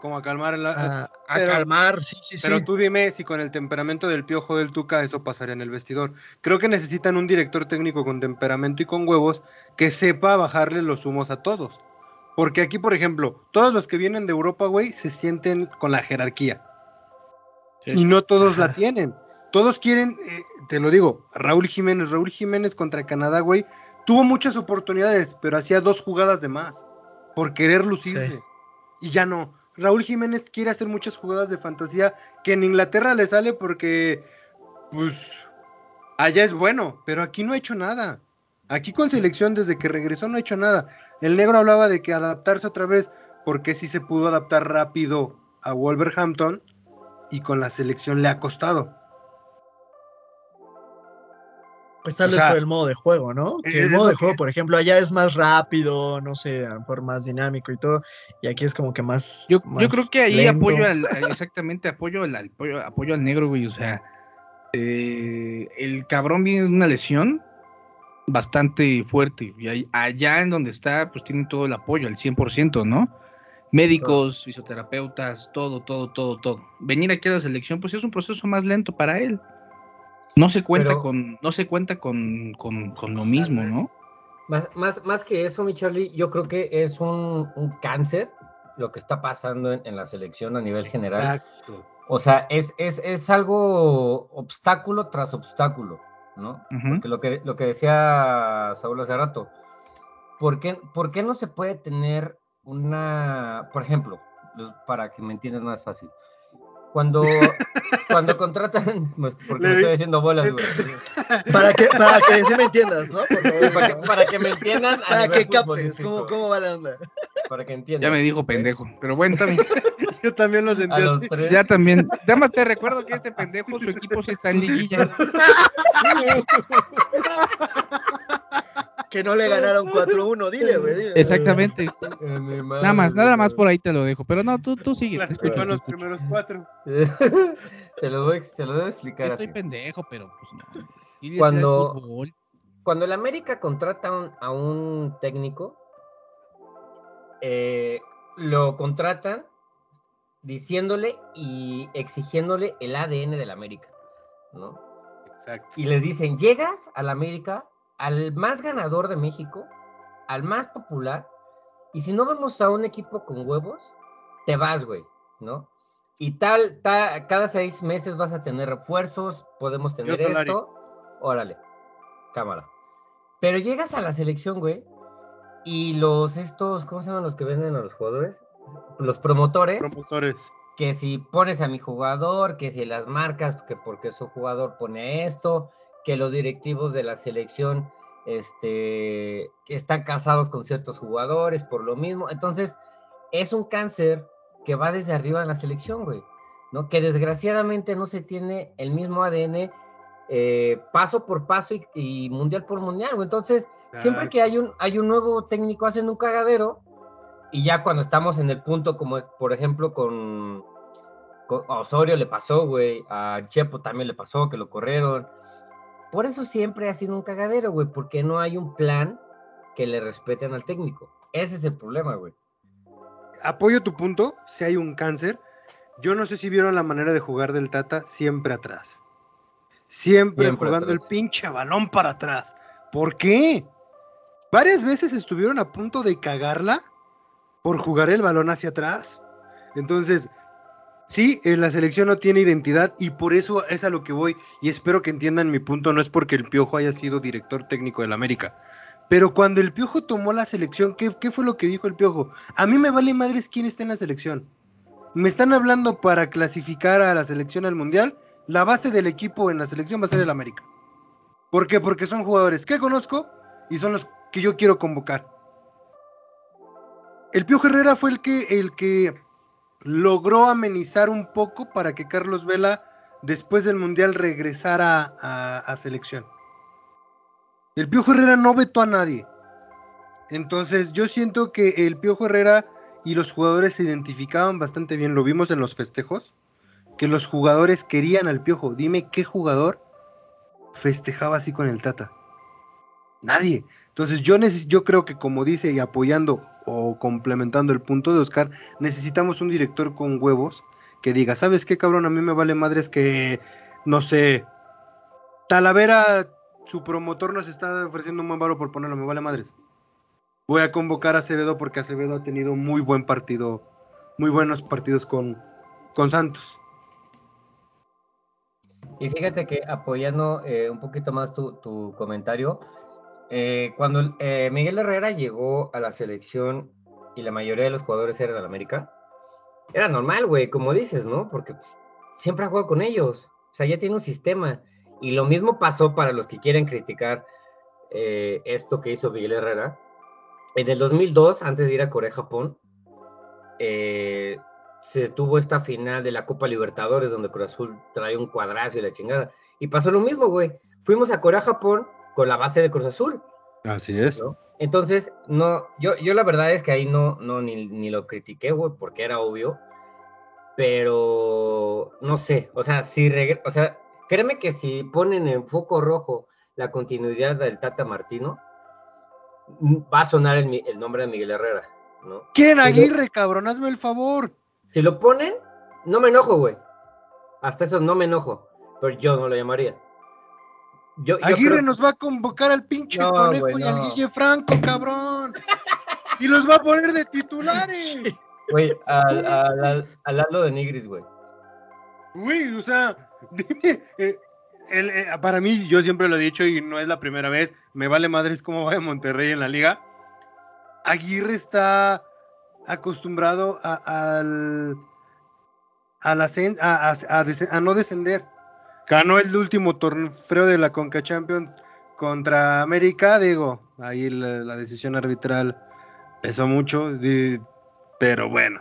como a calmar la, A, a pero- calmar, sí, sí, sí. Pero tú dime si con el temperamento del piojo del Tuca eso pasaría en el vestidor. Creo que necesitan un director técnico con temperamento y con huevos que sepa bajarle los humos a todos. Porque aquí, por ejemplo, todos los que vienen de Europa, güey, se sienten con la jerarquía. Y no todos la tienen. Todos quieren, eh, te lo digo, Raúl Jiménez, Raúl Jiménez contra Canadá, güey, tuvo muchas oportunidades, pero hacía dos jugadas de más por querer lucirse. Sí. Y ya no. Raúl Jiménez quiere hacer muchas jugadas de fantasía que en Inglaterra le sale porque, pues, allá es bueno, pero aquí no ha hecho nada. Aquí con selección desde que regresó no ha hecho nada. El negro hablaba de que adaptarse otra vez, porque sí se pudo adaptar rápido a Wolverhampton y con la selección le ha costado. Pues tal O vez sea, por el modo de juego, ¿no? Que es el modo de juego, que- por ejemplo, allá es más rápido, no sé, a lo mejor más dinámico y todo, y aquí es como que más. Yo, creo que ahí lento. apoyo al, exactamente apoyo al, al- apoyo, apoyo al negro, güey. O sea, eh, el cabrón viene de una lesión bastante fuerte. Y ahí- allá en donde está, pues tienen todo el apoyo, al 100%, ¿no? Médicos, fisioterapeutas, todo, todo, todo, todo. Venir aquí a la selección, pues es un proceso más lento para él. No se cuenta Pero- con, no se cuenta con, con, con lo mismo, ¿no? Más, más, más que eso, mi Charlie, yo creo que es un, un cáncer lo que está pasando en, en la selección a nivel general. Exacto. O sea, es, es, es algo obstáculo tras obstáculo, ¿no? Porque lo que, lo que decía Saúl hace rato, ¿por qué, por qué no se puede tener una, por ejemplo, para que me entiendas más fácil, cuando, cuando contratan, pues, porque Le estoy haciendo bolas, güey. Para que, para que sí me entiendas, ¿no? Por favor. Para que, para que me entiendan. a Para que captes cómo, cómo va la onda. Para que Ya entiendan. me dijo pendejo. Pero bueno, bien. Yo también lo sentí A los así. tres. Ya también. Nada más te recuerdo que este pendejo, su equipo sí está en liguilla. Que no le ganaron 4-1, dile, güey. dile. Exactamente. Nada más, nada más por ahí te lo dejo. Pero no, tú, tú sigue. Te escucho, te los escucho. primeros cuatro. te lo voy, te lo voy a explicar Estoy así. pendejo, pero pues no. Cuando-. Cuando el América contrata a un, a un técnico, eh, lo contratan diciéndole y exigiéndole el ADN del América, ¿no? Exacto. Y les dicen, llegas al América, al más ganador de México, al más popular, y si no vemos a un equipo con huevos, te vas, güey, ¿no? Y tal, ta- cada seis meses vas a tener refuerzos, podemos tener esto, órale, cámara. Pero llegas a la selección, güey, y los estos, ¿cómo se llaman los que venden a los jugadores? Los promotores Promotores. que si pones a mi jugador, que si las marcas, que porque su jugador pone esto, que los directivos de la selección este, están casados con ciertos jugadores por lo mismo. Entonces, es un cáncer que va desde arriba en la selección, güey, ¿no? Que desgraciadamente no se tiene el mismo ADN eh, paso por paso y, y mundial por mundial, güey. Entonces, siempre que hay un, hay un nuevo técnico haciendo un cagadero, y ya cuando estamos en el punto, como por ejemplo con, con- a Osorio le pasó, güey, a Chepo también le pasó, que lo corrieron. Por eso siempre ha sido un cagadero, güey, porque no hay un plan que le respeten al técnico. Ese es el problema, güey. Apoyo tu punto, si hay un cáncer. Yo no sé si vieron la manera de jugar del Tata siempre atrás. Siempre, Siempre jugando atrás. el pinche balón para atrás. ¿Por qué? Varias veces estuvieron a punto de cagarla por jugar el balón hacia atrás. Entonces, sí, eh, la selección no tiene identidad y por eso es a lo que voy y espero que entiendan mi punto. No es porque el Piojo haya sido director técnico del América. Pero cuando el Piojo tomó la selección, ¿qué, fue lo que dijo el Piojo? A mí me vale madres quién está en la selección. Me están hablando para clasificar a la selección al Mundial. La base del equipo en la selección va a ser el América. ¿Por qué? Porque son jugadores que conozco y son los que yo quiero convocar. El Piojo Herrera fue el que, el que logró amenizar un poco para que Carlos Vela después del Mundial regresara a, selección. El Piojo Herrera no vetó a nadie. Entonces yo siento que el Piojo Herrera y los jugadores se identificaban bastante bien. Lo vimos en los festejos. Que los jugadores querían al Piojo. Dime qué jugador festejaba así con el Tata. Nadie. Entonces yo, yo creo que como dice y apoyando o complementando el punto de Oscar, necesitamos un director con huevos que diga, ¿sabes qué cabrón? A mí me vale madres que, no sé, Talavera, su promotor nos está ofreciendo un buen varo por ponerlo, me vale madres. Voy a convocar a Acevedo porque Acevedo ha tenido muy buen partido, muy buenos partidos con, con Santos. Y fíjate que apoyando eh, un poquito más tu, comentario, eh, cuando eh, Miguel Herrera llegó a la selección y la mayoría de los jugadores eran de América, era normal, güey, como dices, ¿no? Porque pues, siempre ha jugado con ellos, o sea, ya tiene un sistema. Y lo mismo pasó para los que quieren criticar esto que hizo Miguel Herrera. En el 2002, antes de ir a Corea-Japón, eh, se tuvo esta final de la Copa Libertadores donde Cruz Azul trae un cuadrazo y la chingada. Y pasó lo mismo, güey. Fuimos a Corea-Japón con la base de Cruz Azul. Así es. Entonces, no, yo, yo la verdad es que ahí no, no ni, ni lo critiqué, güey, porque era obvio. Pero no sé, o sea, si o sea, créeme que si ponen en foco rojo la continuidad del Tata Martino, va a sonar el, el nombre de Miguel Herrera, ¿no? ¿Quién Aguirre, cabrón? Hazme el favor. Si lo ponen, no me enojo, güey. Hasta eso no me enojo. Pero yo no lo llamaría. Yo, Aguirre nos va a convocar al pinche conejo y al Guille Franco, cabrón. y los va a poner de titulares. Güey, al, al, lado de Nigris, güey. Güey, o sea, dime, eh, eh, para mí, yo siempre lo he dicho y no es la primera vez, me vale madres cómo va Monterrey en la liga. Aguirre está acostumbrado a, al, a, no descender. Ganó el último torneo de la Conca Champions contra América, digo, ahí la, decisión arbitral pesó mucho, pero bueno,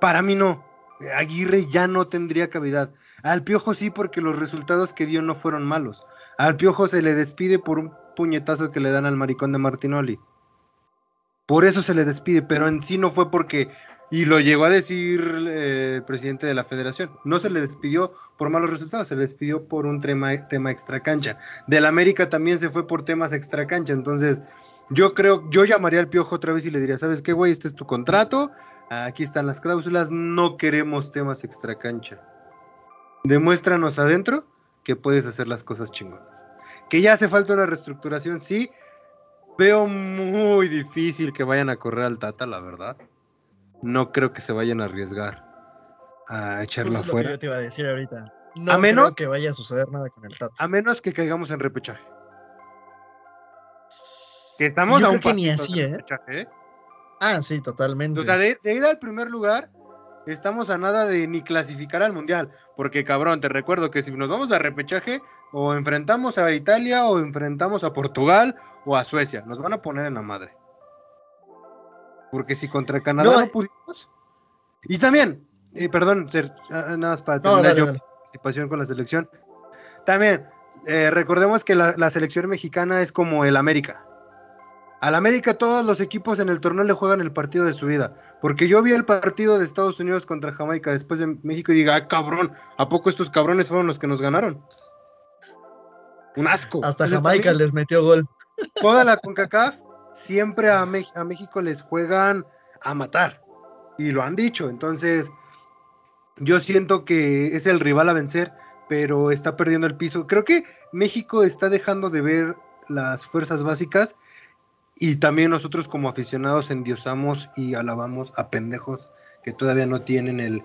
para mí no. Aguirre ya no tendría cavidad. Al Piojo sí, porque los resultados que dio no fueron malos. Al Piojo se le despide por un puñetazo que le dan al maricón de Martinoli. Por eso se le despide, pero en sí no fue porque, y lo llegó a decir eh, el presidente de la federación, no se le despidió por malos resultados, se le despidió por un tema, tema extra cancha. Del América también se fue por temas extra cancha, entonces yo creo, yo llamaría al Piojo otra vez y le diría, ¿sabes qué, güey? Este es tu contrato, aquí están las cláusulas, no queremos temas extra cancha. Demuéstranos adentro que puedes hacer las cosas chingonas. Que ya hace falta una reestructuración, sí, Veo muy difícil que vayan a correr al Tata, la verdad. No creo que se vayan a arriesgar a echarlo afuera. te iba a decir ahorita. No a menos que vaya a suceder nada con el Tata. A menos que caigamos en repechaje. Que estamos a un que ni así, ¿eh? ¿eh? Ah, sí, totalmente. O sea, de ir al primer lugar, estamos a nada de ni clasificar al mundial. Porque cabrón, te recuerdo que si nos vamos a repechaje, o enfrentamos a Italia, o enfrentamos a Portugal, o a Suecia. Nos van a poner en la madre. Porque si contra Canadá no, eh. pudimos. Y también, eh, perdón, ah, nada más para terminar yo participación con la selección. También, eh, recordemos que la selección mexicana es como el América. Al América todos los equipos en el torneo le juegan el partido de su vida. Porque yo vi el partido de Estados Unidos contra Jamaica después de México y diga, ah, cabrón, ¿a poco estos cabrones fueron los que nos ganaron? Un asco. Hasta Jamaica les metió gol. Toda la CONCACAF siempre a, México les juegan a matar. Y lo han dicho. Entonces, yo siento que es el rival a vencer, pero está perdiendo el piso. Creo que México está dejando de ver las fuerzas básicas y también nosotros como aficionados endiosamos y alabamos a pendejos que todavía no tienen el,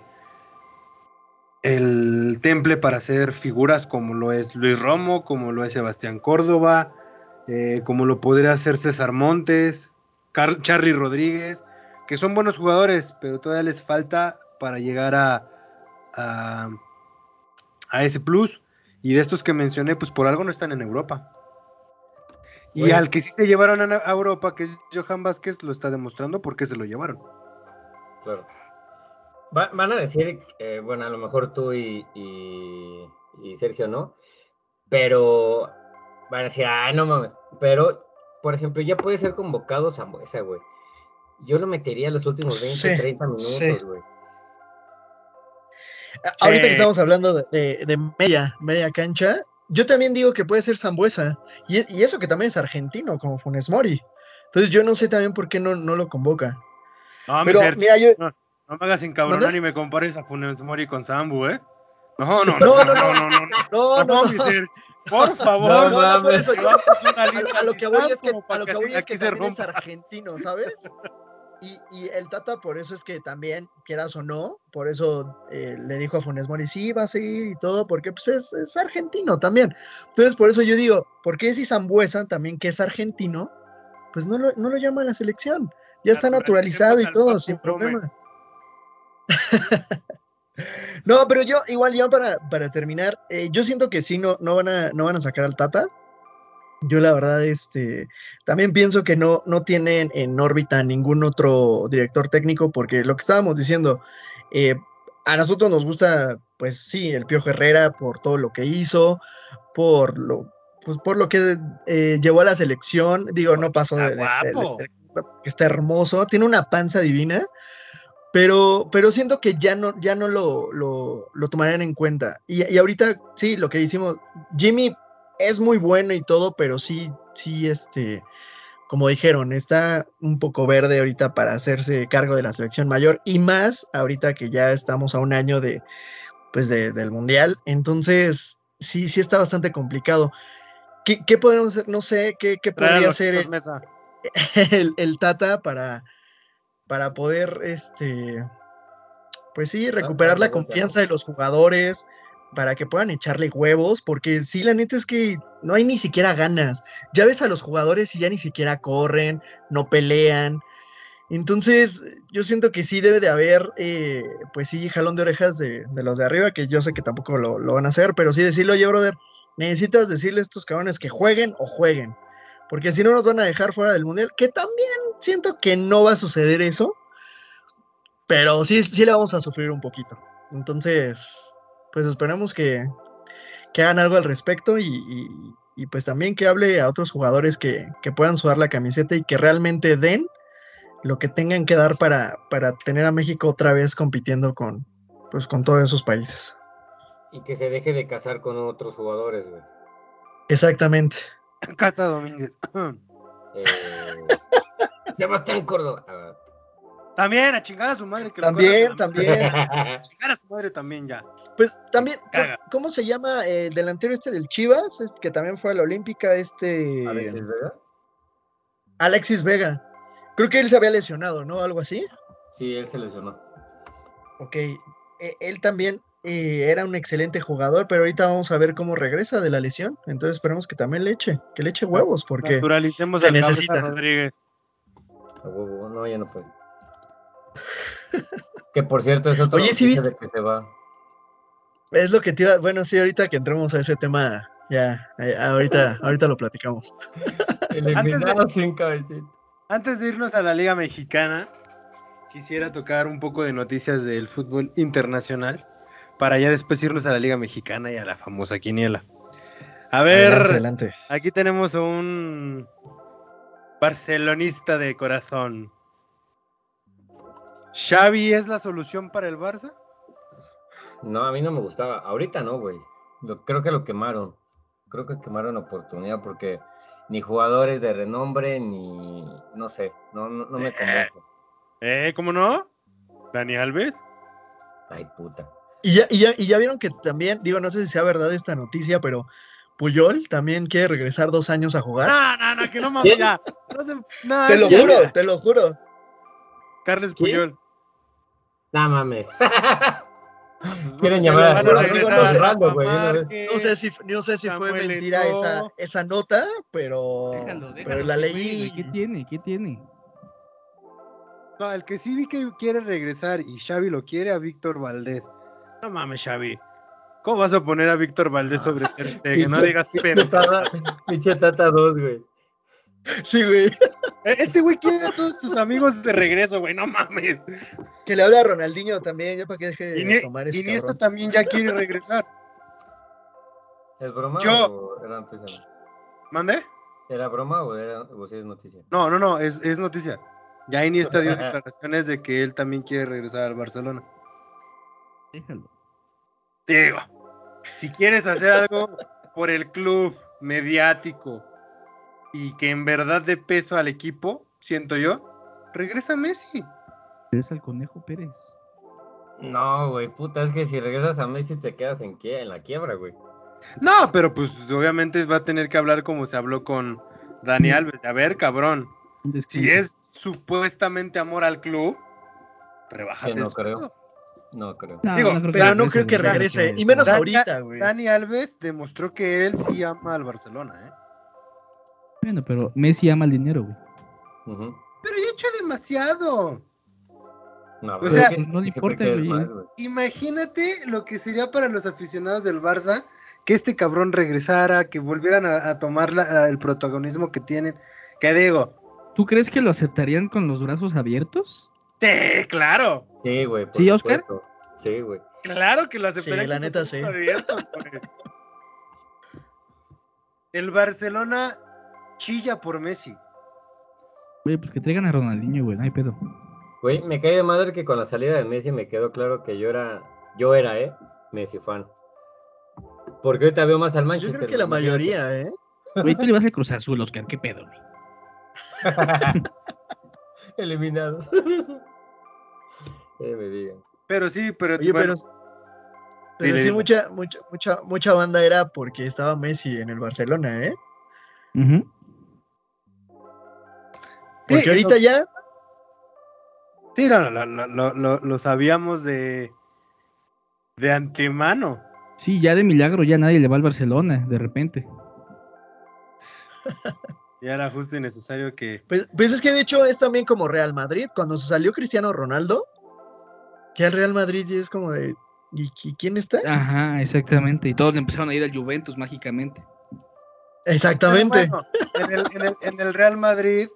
el temple para ser figuras como lo es Luis Romo, como lo es Sebastián Córdoba, eh, como lo podría hacer César Montes, Charly Rodríguez, que son buenos jugadores, pero todavía les falta para llegar a, a, a ese plus. Y de estos que mencioné, pues por algo no están en Europa. Y al que sí se llevaron a Europa, que es Johan Vázquez, lo está demostrando porque se lo llevaron. Claro. van a decir, eh, bueno, a lo mejor tú y, Sergio no, pero van a decir, ah, no mames, pero, por ejemplo, ya puede ser convocado Zambuesa, güey. Yo lo metería los últimos 20, 30 minutos, güey. Ahorita que estamos hablando de, de, media, media cancha, yo también digo que puede ser Zambuesa. Y, y, eso que también es argentino, como Funes Mori. Entonces yo no sé también por qué no, no lo convoca. No, Pero, mira, yo... no, me hagas encabronar ni me compares a Funes Mori con Zambu, ¿eh? No, no, no, no, no, no, no, no, no, no, por favor, no, no, por eso yo, a, lo que voy es que, a lo que voy es que también es argentino, ¿sabes? Y, y, el Tata, por eso es que también, quieras o no, por eso eh, le dijo a Funes Mori, sí, va a seguir y todo, porque pues es, es, argentino también. Entonces, por eso yo digo, ¿por qué si Zambuesa, también que es argentino, pues no lo, no lo llama a la selección? Ya está naturalizado y todo, sin problema. no, pero yo, igual ya para, para terminar, eh, yo siento que sí, no, no, van a, no van a sacar al Tata. Yo la verdad, este, también pienso que no, no tienen en órbita ningún otro director técnico, porque lo que estábamos diciendo, eh, a nosotros nos gusta, pues sí, el Pío Herrera por todo lo que hizo, por lo, pues por lo que eh, llevó a la selección. Digo, no pasó de, está hermoso, tiene una panza divina, pero, pero siento que ya no, ya no lo, lo, lo tomarán en cuenta. Y, y, ahorita, sí, lo que hicimos, Jimmy es muy bueno y todo, pero sí, sí, este, como dijeron, está un poco verde ahorita para hacerse cargo de la selección mayor y más ahorita que ya estamos a un año de, pues del mundial. Entonces, sí, sí está bastante complicado. ¿Qué, qué podemos hacer? No sé, ¿qué, qué podría hacer el, el, el, Tata para, para poder, este, pues sí, recuperar la confianza de los jugadores, para que puedan echarle huevos, porque sí, la neta es que no hay ni siquiera ganas. Ya ves a los jugadores y ya ni siquiera corren, no pelean. Entonces, yo siento que sí debe de haber, eh, pues sí, jalón de orejas de, de, los de arriba, que yo sé que tampoco lo, lo, van a hacer, pero sí decirlo, oye, brother, necesitas decirle a estos cabrones que jueguen o jueguen, porque si no nos van a dejar fuera del mundial, que también siento que no va a suceder eso, pero sí, sí le vamos a sufrir un poquito. Entonces, pues esperamos que, que hagan algo al respecto y, y, y, pues también que hable a otros jugadores que, que, puedan sudar la camiseta y que realmente den lo que tengan que dar para, para tener a México otra vez compitiendo con, pues, con todos esos países. Y que se deje de casar con otros jugadores, güey. Exactamente. Cata Domínguez. eh, en Córdoba. También, a chingar a su madre. Que también, lo también. A chingar a su madre también ya. Pues también, ¿cómo se llama el delantero este del Chivas? Este, que también fue a la Olímpica, este... Alexis Vega. Alexis Vega. Creo que él se había lesionado, ¿no? Algo así. Sí, él se lesionó. Ok, e él también eh, era un excelente jugador, pero ahorita vamos a ver cómo regresa de la lesión. Entonces esperemos que también le eche, que le eche huevos, porque Naturalicemos se necesita. Rodríguez. A huevo, no, ya no fue. que por cierto es otro Oye, ¿sí viste? de que se va. Es lo que te iba, bueno, sí, ahorita que entremos a ese tema, ya, eh, ahorita, ahorita lo platicamos. antes, de, sin antes de irnos a la Liga Mexicana, quisiera tocar un poco de noticias del fútbol internacional para ya después irnos a la Liga Mexicana y a la famosa quiniela. A ver, adelante, adelante. aquí tenemos a un barcelonista de corazón. ¿Xavi es la solución para el Barça? No, a mí no me gustaba. Ahorita no, güey. Creo que lo quemaron. Creo que quemaron la oportunidad porque ni jugadores de renombre, ni. No sé, no, no, no me convence. Eh, ¿cómo no? ¿Dani Alves? Ay, puta. Y ya, y, ya, y ya vieron que también, digo, no sé si sea verdad esta noticia, pero Puyol también quiere regresar dos años a jugar. No, no, no, que no mames ya. No se, no, te lo ya. juro, te lo juro. Carles Puyol. No mames. Quieren llamar a digo, sé, no, sé si, no sé si fue mentira esa, esa nota, pero, déjalo, déjalo, pero la leí. ¿Qué tiene? ¿Qué tiene? No, el que sí vi que quiere regresar y Xavi lo quiere a Víctor Valdés. No mames, Xavi. ¿Cómo vas a poner a Víctor Valdés sobre Ter Stegen? No digas pendejo. Pinche Tata 2, güey. Sí, güey. Este güey quiere a todos sus amigos de regreso, güey, no mames. Que le hable a Ronaldinho también, ya para que deje de tomar ese Iniesta cabrón. también ya quiere regresar. ¿Es broma Yo... o era noticia? ¿Mande? ¿Era broma o, era, o sí es noticia? No, no, no, es, es noticia. Ya Iniesta dio declaraciones de que él también quiere regresar al Barcelona. Déjalo. Digo, si quieres hacer algo, por el club mediático y que en verdad de peso al equipo, siento yo, regresa Messi. Regresa el Conejo Pérez. No, güey, puta, es que si regresas a Messi te quedas en, quie- en la quiebra, güey. No, pero pues obviamente va a tener que hablar como se habló con Dani Alves. A ver, cabrón, si es supuestamente amor al club, rebájate no creo. No creo. No, digo, creo Pero no regrese, creo que regrese. Y menos Dani- ahorita, güey. Dani Alves demostró que él sí ama al Barcelona, ¿eh? Bueno, pero Messi ama el dinero, güey. Pero ya ha hecho demasiado. No, O pero sea, que no le importa, güey. Imagínate lo que sería para los aficionados del Barça que este cabrón regresara, que volvieran a, a tomar la- el protagonismo que tienen. Que digo, ¿Tú crees que lo aceptarían con los brazos abiertos? Sí, claro, Sí, güey. ¿Sí, Oscar? supuesto. Sí, güey. claro que lo aceptarían. Sí, la neta, sí. abiertos. El Barcelona chilla por Messi. Güey, pues que traigan a Ronaldinho, güey, no hay pedo. Güey, me cae de madre que con la salida de Messi me quedó claro que yo era, yo era, ¿eh? Messi fan. Porque ahorita veo más al Yo Manchester. creo que la mayoría, ¿eh? Güey, tú le vas al Cruz Azul, Oscar, qué pedo, güey. Eliminados. Eh, me digan. Pero sí, pero, Oye, bueno, pero, pero dile, sí, dile. mucha, mucha, mucha, mucha banda era porque estaba Messi en el Barcelona, ¿eh? Ujú. Porque Sí, ahorita ya, sí, no, lo, lo- lo- lo- lo sabíamos de, de antemano. Sí, ya de milagro ya nadie le va al Barcelona, de repente. Y era justo y necesario que. pues, pues es que de hecho es también como Real Madrid. Cuando se salió Cristiano Ronaldo, que al Real Madrid ya es como de, ¿y, y quién está? Ajá, exactamente. Y todos le empezaron a ir al Juventus mágicamente. Exactamente. Bueno, en, el, en el- en el Real Madrid,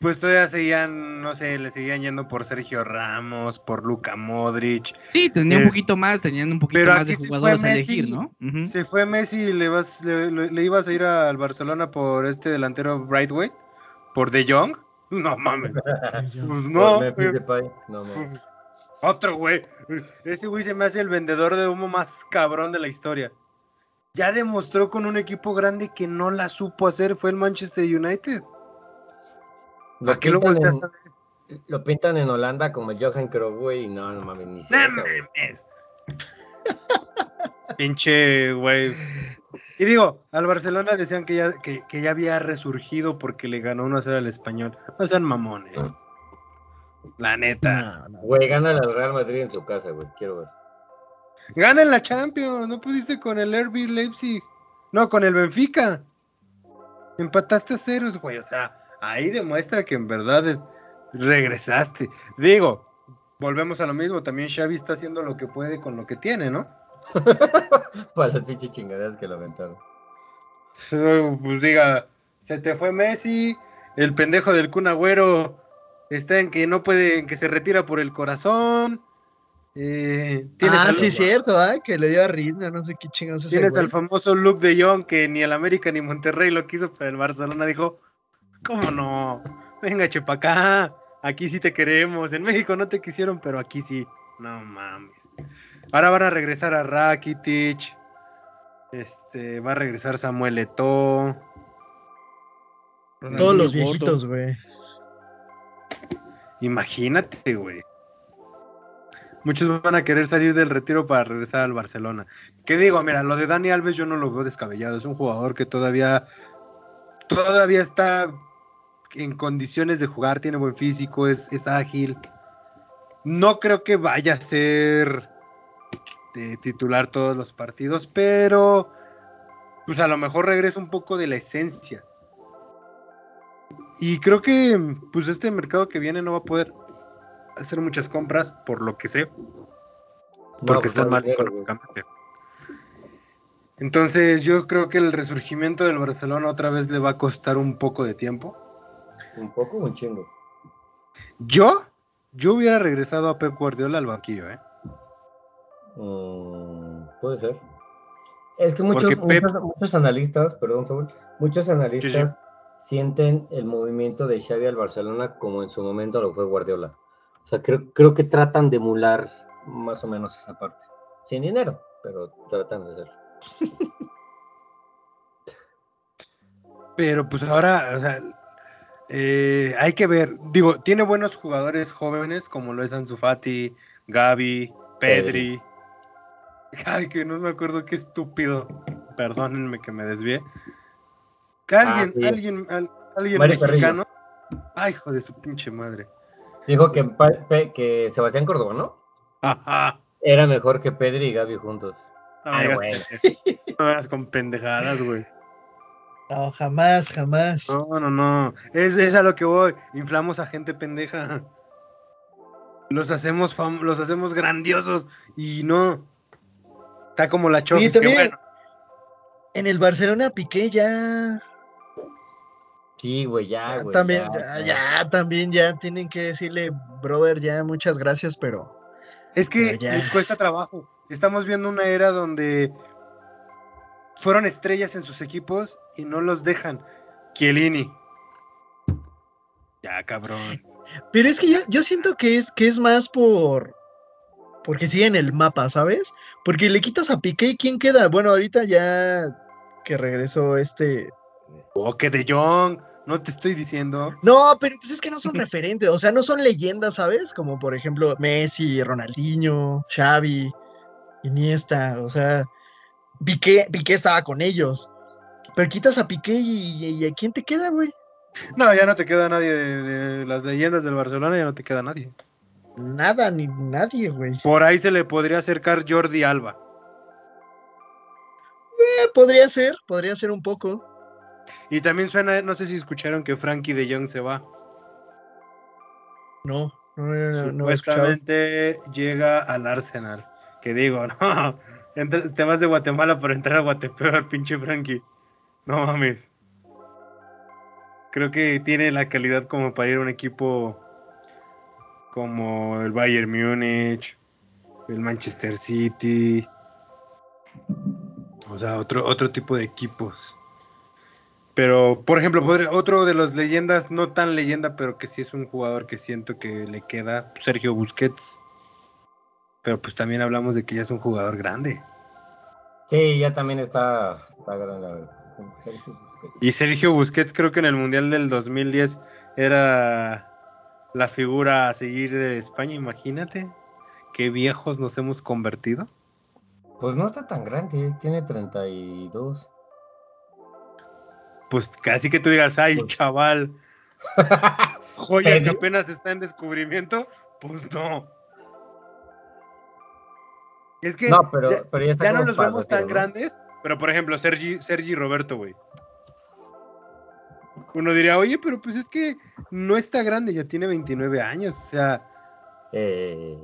pues todavía seguían, no sé, le seguían yendo por Sergio Ramos, por Luka Modric. Sí, tenía Eh, un poquito más, tenían un poquito pero más de jugadores a Messi. elegir, ¿no? Se fue Messi y le, vas, le, le- le ibas a ir al Barcelona por este delantero Brightway, por De Jong. No mames. Pues no, Por Memphis güey. Depay, No, no. Otro güey. Ese güey se me hace el vendedor de humo más cabrón de la historia. Ya demostró con un equipo grande que no la supo hacer. Fue el Manchester United. Lo ¿A qué lo volteas en, a ver? lo pintan en Holanda como el Johan Cruyff, güey, y no, no mames, ni ¡No cerca, güey. mames! Pinche güey. Y digo, al Barcelona decían que ya, que, que ya había resurgido porque le ganó 1 a 0 al español. No sean mamones. La neta. No, no. Güey, gana el Real Madrid en su casa, güey, quiero ver. Gana en la Champions. No pudiste con el RB Leipzig. No, con el Benfica. Empataste a ceros, güey. O sea, ahí demuestra que en verdad regresaste. Digo, volvemos a lo mismo. También Xavi está haciendo lo que puede con lo que tiene, ¿no? Para las pinches chingaderas que lo aventaron. Pues diga, se te fue Messi, el pendejo del Kun Agüero está en que no puede, en que se retira por el corazón. Eh, tienes Ah, al, sí, es cierto. Que le dio a Ritmo, no sé qué chingados es tienes al famoso Luke de Jong que ni el América ni Monterrey lo quiso, pero el Barcelona dijo, ¿cómo no? Venga, chepa acá, aquí sí te queremos. En México no te quisieron, pero aquí sí. No mames. Ahora van a regresar a Rakitic. Este, va a regresar Samuel Eto'o. Todos los viejitos, güey. Imagínate, güey. Muchos van a querer salir del retiro para regresar al Barcelona. ¿Qué digo? Mira, lo de Dani Alves yo no lo veo descabellado. Es un jugador que todavía, todavía está en condiciones de jugar, tiene buen físico, es, es ágil. No creo que vaya a ser titular todos los partidos, pero pues a lo mejor regresa un poco de la esencia. Y creo que pues este mercado que viene no va a poder hacer muchas compras, por lo que sé, porque pues, están no, mal dinero, güey. económicamente. Entonces yo creo que el resurgimiento del Barcelona otra vez le va a costar un poco de tiempo. Un poco o un chingo. Yo, yo hubiera regresado a Pep Guardiola al banquillo, ¿eh? Mm, puede ser. Es que muchos, Pep- muchos, muchos analistas, perdón, Saúl, muchos analistas sienten el movimiento de Xavi al Barcelona como en su momento lo fue Guardiola. O sea, creo, creo que tratan de emular más o menos esa parte. Sin dinero, pero tratan de hacerlo. Pero pues ahora, o sea, eh, hay que ver. Digo, tiene buenos jugadores jóvenes como lo es Ansu Fati, Gaby, Pedri. Ay, que no me acuerdo qué estúpido. Perdónenme que me desvié. Que Ah, alguien, sí. alguien, al- alguien Mario mexicano. Ay, hijo de su pinche madre. Dijo que, que Sebastián Córdoba, ¿no? Ajá. Era mejor que Pedri y Gaby juntos. No Ay, digas bueno. no me con pendejadas, güey. No, jamás, jamás. No, no, no. Es, es a lo que voy. Inflamos a gente pendeja. Los hacemos fam- los hacemos grandiosos y no. Está como la Chofis, que también- bueno. En el Barcelona Piqué ya. Sí, güey, ya, ya güey. también, ya, ya, ya. ya, también ya tienen que decirle, brother, ya muchas gracias, pero. Es que Pero les cuesta trabajo. Estamos viendo una era donde fueron estrellas en sus equipos y no los dejan. Chiellini. Ya, cabrón. Pero es que yo, yo siento que es, que es más por. Porque sigue en el mapa, ¿sabes? Porque le quitas a Piqué y ¿quién queda? Bueno, ahorita ya que regresó este. Oh, que de Jong. No te estoy diciendo. No, pero pues es que no son referentes, o sea, no son leyendas, ¿sabes? Como por ejemplo Messi, Ronaldinho, Xavi, Iniesta, o sea, Piqué, Piqué estaba con ellos. Pero quitas a Piqué y, y ¿a quién te queda, güey? No, ya no te queda nadie de, de las leyendas del Barcelona, ya no te queda nadie. Nada, ni nadie, güey. Por ahí se le podría acercar Jordi Alba. Eh, podría ser, podría ser un poco. Y también suena, no sé si escucharon que Frankie de Jong se va. No, no, no, no. Supuestamente llega al Arsenal. Que digo, no, te vas de Guatemala para entrar a Guatepeor, pinche Frankie. No mames. Creo que tiene la calidad como para ir a un equipo como el Bayern Múnich, el Manchester City. O sea, otro, otro tipo de equipos. Pero, por ejemplo, otro de los leyendas, no tan leyenda, pero que sí es un jugador que siento que le queda, Sergio Busquets. Pero pues también hablamos de que ya es un jugador grande. Sí, ya también está, está grande. la verdad. Y Sergio Busquets creo que en el Mundial del 2010 era la figura a seguir de España, imagínate. Qué viejos nos hemos convertido. Pues no está tan grande, tiene 32. Pues casi que tú digas, ay, Pues- chaval, joya que apenas está en descubrimiento. Pues no. Es que No, pero, ya, pero ya está ya no los vemos tan grandes, pero por ejemplo, Sergi, Sergi Roberto, güey. Uno diría, oye, pero pues es que no está grande, ya tiene 29 años, o sea, Eh,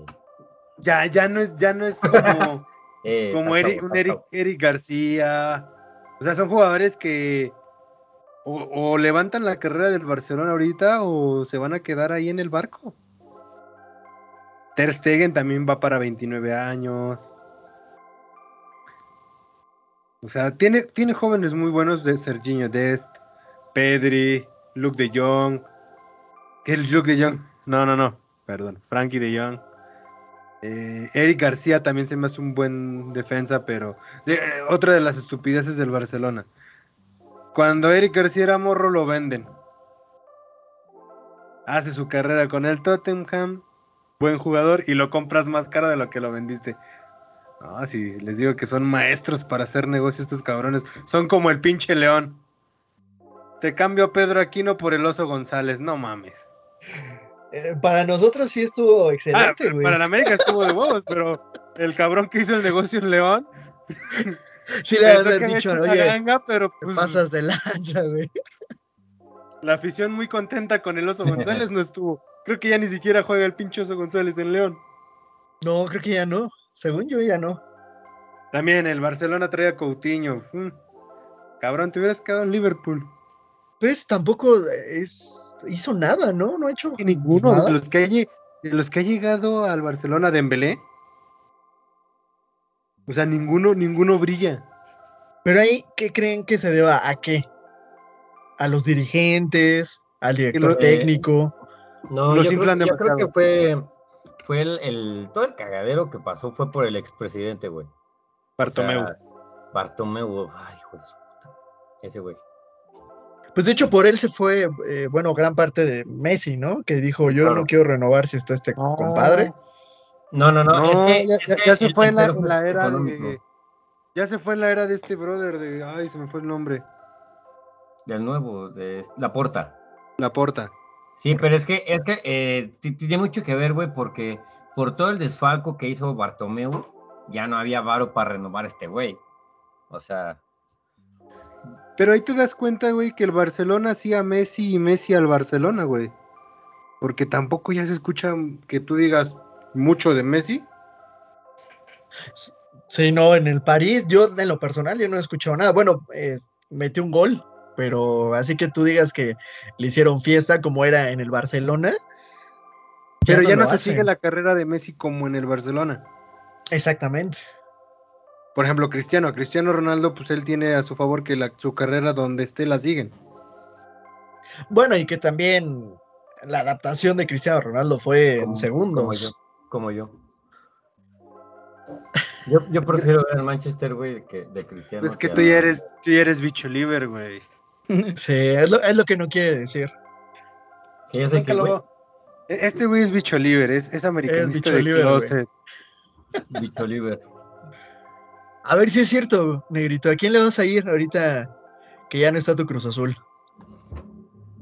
ya, ya no es, ya no es como, eh, como Eric- un Eric. Eric García. O sea, son jugadores que o, levantan la carrera del Barcelona ahorita o se van a quedar ahí en el barco. Ter Stegen también va para 29 años. O sea, tiene, tiene jóvenes muy buenos de Serginho Dest, Pedri, Luke de Jong. ¿Qué es Luke de Jong? No, no, no. Perdón. Frankie de Jong. Eh, Eric García también se me hace un buen defensa, pero de- eh, otra de las estupideces del Barcelona. Cuando Eric García era morro lo venden. Hace su carrera con el Tottenham, buen jugador y lo compras más caro de lo que lo vendiste. No, sí, les digo que son maestros para hacer negocios estos cabrones. Son como el pinche león. Te cambio a Pedro Aquino por el oso González, no mames. Eh, para nosotros sí estuvo Ah, excelente, pero güey. para la América estuvo de huevos, pero el cabrón que hizo el negocio en León Sí le había dicho, oye, pero te pues, pasas de lanza, güey. la afición muy contenta con el oso González no estuvo. Creo que ya ni siquiera juega el pinche oso González en León. No, creo que ya no. Según yo, ya no. También el Barcelona trae a Coutinho. Mm. Cabrón, te hubieras quedado en Liverpool. Pero ese tampoco es hizo nada, ¿no? No ha hecho Es que ninguno nada. de los que, ha, lle- de los que ha llegado al Barcelona de Embelé. O sea, ninguno, ninguno brilla. Pero ahí, ¿qué creen que se deba? ¿A qué? ¿A los dirigentes? ¿Al director lo- técnico? No, Los yo, creo, inflan yo creo demasiado. que fue, fue el, el- todo el cagadero que pasó fue por el expresidente, güey. O Bartomeu. sea, Bartomeu, ay, hijo de su puta. Ese güey. Pues de hecho por él se fue, eh, bueno, gran parte de Messi, ¿no? Que dijo, yo Claro. no quiero renovar si está este compadre. No, no, no. No, es que- ya, es ya- que ya se fue en la, en era económico, de. Ya se fue en la era de este brother de. Ay, se me fue el nombre. Del nuevo, de la porta. La porta. Sí, pero es que, es que eh, ti- tiene mucho que ver, güey, porque por todo el desfalco que hizo Bartomeu, ya no había varo para renovar a este güey. O sea, Pero ahí te das cuenta, güey, que el Barcelona hacía Messi y Messi al Barcelona, güey. Porque tampoco ya se escucha que tú digas mucho de Messi. Sí, no, en el París, yo en lo personal, yo no he escuchado nada. Bueno, eh, metió un gol, pero así que tú digas que le hicieron fiesta como era en el Barcelona. Pero ya no, se hacen. sigue la carrera de Messi como en el Barcelona. Exactamente. Por ejemplo, Cristiano. Cristiano Ronaldo, pues él tiene a su favor que la- su carrera donde esté la siguen. Bueno, y que también la adaptación de Cristiano Ronaldo fue como- en segundos. Como yo. Yo. Prefiero ver al Manchester, güey, que de Cristiano. Pues que tú ya eres, tú ya eres bicho libre, güey. Sí, es lo, es lo que no quiere decir. Que yo soy que, güey. E- Este güey es bicho libre, es, es americanista bicho de libre, closet. bicho libre. A ver si es cierto, Negrito. ¿A quién le vas a ir ahorita que ya no está tu Cruz Azul?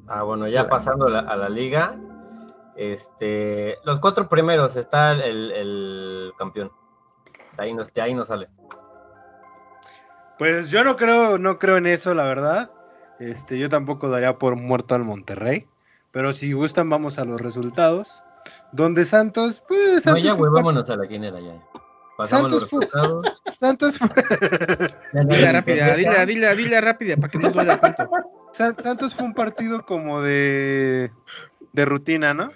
Ah, bueno, ya pasando a la, a la liga. Este, los cuatro primeros está el, el campeón. De ahí, no, de ahí no sale. Pues yo no creo, no creo en eso, la verdad. Este, yo tampoco daría por muerto al Monterrey. Pero si gustan, vamos a los resultados. Donde Santos, pues No, Santos, ya, fue, güey, par- vámonos a la quinela ya. Pasamos Santos los fue- resultados. Santos fue- Dile rápida, dile, dile, dile rápida para que no duela tanto. San- Santos fue un partido como de, de rutina, ¿no?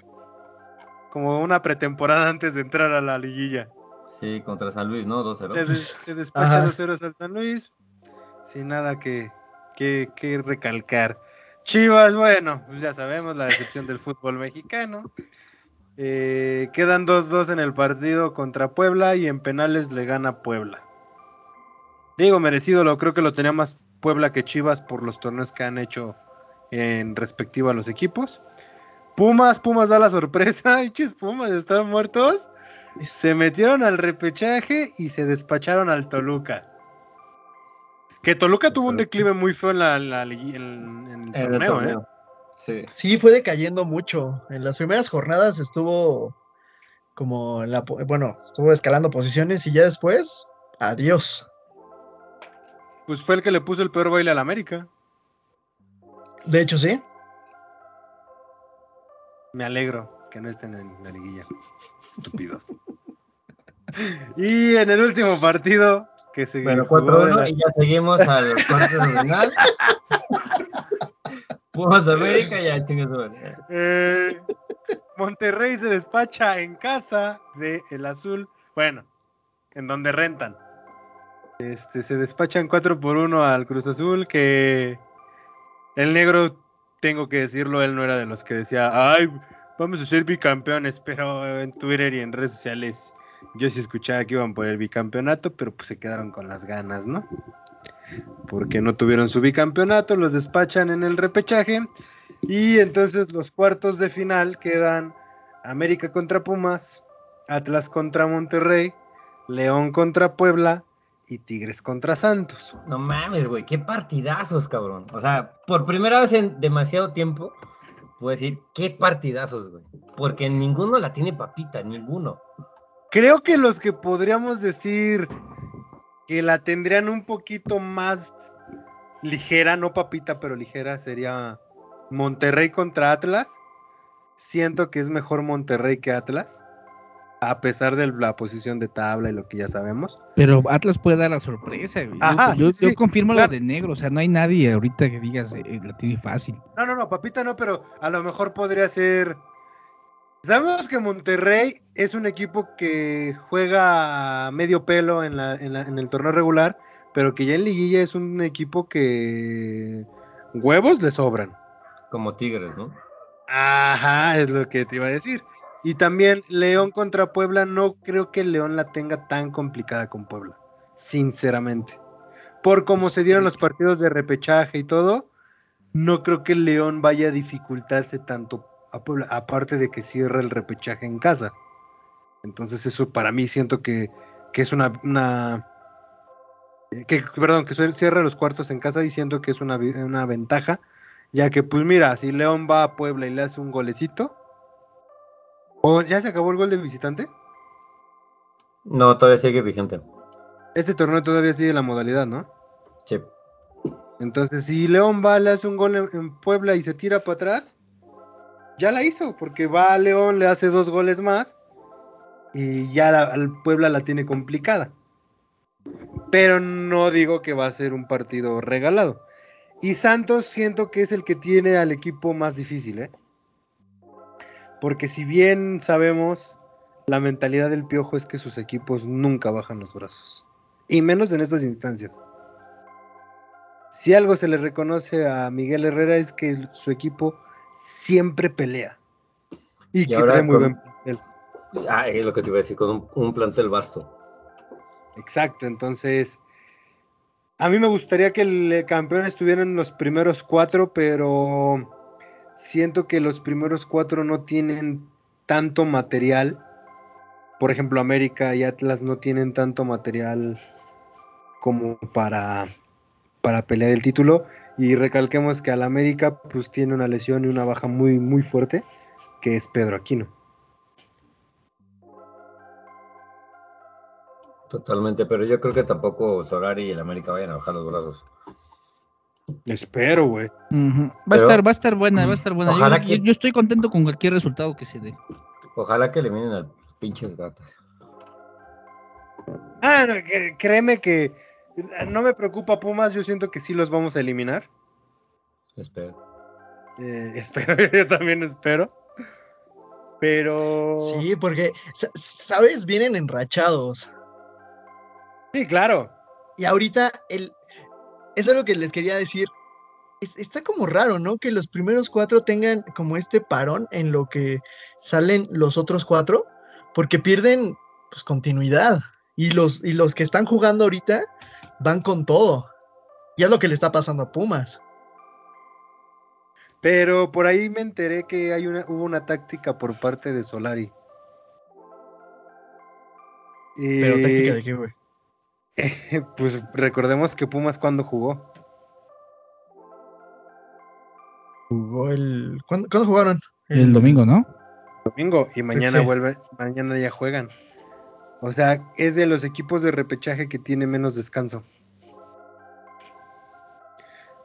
Como una pretemporada antes de entrar a la liguilla. Sí, contra San Luis, ¿no? 2-0. Se, des- se despacha Ajá. 2-0 al San Luis. Sin nada que, que, que recalcar. Chivas, bueno, pues ya sabemos la decepción del fútbol mexicano. Eh, quedan 2-2 en el partido contra Puebla y en penales le gana Puebla. Digo, merecido, lo creo que lo tenía más Puebla que Chivas por los torneos que han hecho en respectivo a los equipos. Pumas, Pumas da la sorpresa. Hinches Pumas están muertos. Se metieron al repechaje y se despacharon al Toluca. Que Toluca tuvo un declive muy feo en, la, la en- en el En torneo, ¿eh? Sí. Sí, fue decayendo mucho. En las primeras jornadas estuvo como en la, bueno, estuvo escalando posiciones y ya después, adiós. Pues fue el que le puso el peor baile al América. De hecho, sí. Me alegro que no estén en la liguilla. Estúpidos. y en el último partido que se Bueno, jugó de 4-1 la- y ya seguimos al cuarto de final. Pumas América, ya madre. Eh, Monterrey se despacha en casa de el azul. Bueno, en donde rentan. Este, se despachan 4 por 1 al Cruz Azul. Que el negro, tengo que decirlo, él no era de los que decía, ay, vamos a ser bicampeones. Pero en Twitter y en redes sociales yo sí escuchaba que iban por el bicampeonato, pero pues se quedaron con las ganas, ¿no? Porque no tuvieron su bicampeonato, los despachan en el repechaje. Y entonces los cuartos de final quedan América contra Pumas, Atlas contra Monterrey, León contra Puebla y Tigres contra Santos. No mames, güey, qué partidazos, cabrón. O sea, por primera vez en demasiado tiempo, puedo decir, qué partidazos, güey. Porque ninguno la tiene papita, ninguno. Creo que los que podríamos decir que la tendrían un poquito más ligera, no papita, pero ligera, sería Monterrey contra Atlas. Siento que es mejor Monterrey que Atlas, a pesar de la posición de tabla y lo que ya sabemos. Pero Atlas puede dar la sorpresa, güey. Yo- Ajá, yo, yo sí, confirmo claro. lo de negro, o sea, no hay nadie ahorita que digas eh, la tiene fácil. No, no, no, papita no, pero a lo mejor podría ser. Sabemos que Monterrey es un equipo que juega medio pelo en, la- en la- en el torneo regular, pero que ya en liguilla es un equipo que huevos le sobran. Como Tigres, ¿no? Ajá, es lo que te iba a decir. Y también León contra Puebla, no creo que León la tenga tan complicada con Puebla, sinceramente. Por cómo se dieron los partidos de repechaje y todo, no creo que León vaya a dificultarse tanto a Puebla, aparte de que cierra el repechaje en casa. Entonces eso para mí siento que, que es una, una que, perdón, que cierra los cuartos en casa diciendo que es una, una ventaja, ya que pues mira, si León va a Puebla y le hace un golecito, ¿o ya se acabó el gol de visitante? No, todavía sigue vigente. Este torneo todavía sigue la modalidad, ¿no? Sí. Entonces, si León va, le hace un gol en, Puebla y se tira para atrás, ya la hizo, porque va a León, le hace dos goles más y ya la, Puebla la tiene complicada. Pero no digo que va a ser un partido regalado. Y Santos siento que es el que tiene al equipo más difícil, ¿eh? Porque si bien sabemos, la mentalidad del piojo es que sus equipos nunca bajan los brazos. Y menos en estas instancias. Si algo se le reconoce a Miguel Herrera es que su equipo siempre pelea. Y, que trae muy buen plantel. Ah, es lo que te iba a decir, con un, plantel vasto. Exacto, entonces. A mí me gustaría que el campeón estuviera en los primeros cuatro, pero siento que los primeros cuatro no tienen tanto material. Por ejemplo, América y Atlas no tienen tanto material como para para pelear el título. Y recalquemos que al América pues tiene una lesión y una baja muy, muy fuerte, que es Pedro Aquino. Totalmente, pero yo creo que tampoco Solari y el América vayan a bajar los brazos. Espero, güey. Va a estar, va a estar buena, va a estar buena. Ojalá yo, yo, estoy contento con cualquier resultado que se dé. Ojalá que eliminen al pinches gatos. Ah, no, créeme que no me preocupa Pumas, yo siento que sí los vamos a eliminar. Espero. Eh, espero, yo también espero. Pero. Sí, porque, ¿sabes? Vienen enrachados. Sí, claro. Y ahorita, el... eso es lo que les quería decir. está como raro, ¿no? Que los primeros cuatro tengan como este parón en lo que salen los otros cuatro, porque pierden pues, continuidad. Y los, y los que están jugando ahorita van con todo. Y es lo que le está pasando a Pumas. Pero por ahí me enteré que hay una, hubo una táctica por parte de Solari. ¿Pero táctica de qué, güey? pues recordemos que Pumas cuando jugó. Jugó el. ¿Cuándo, jugaron? El... domingo, ¿no? Domingo, y mañana vuelve, mañana ya juegan. O sea, es de los equipos de repechaje que tiene menos descanso.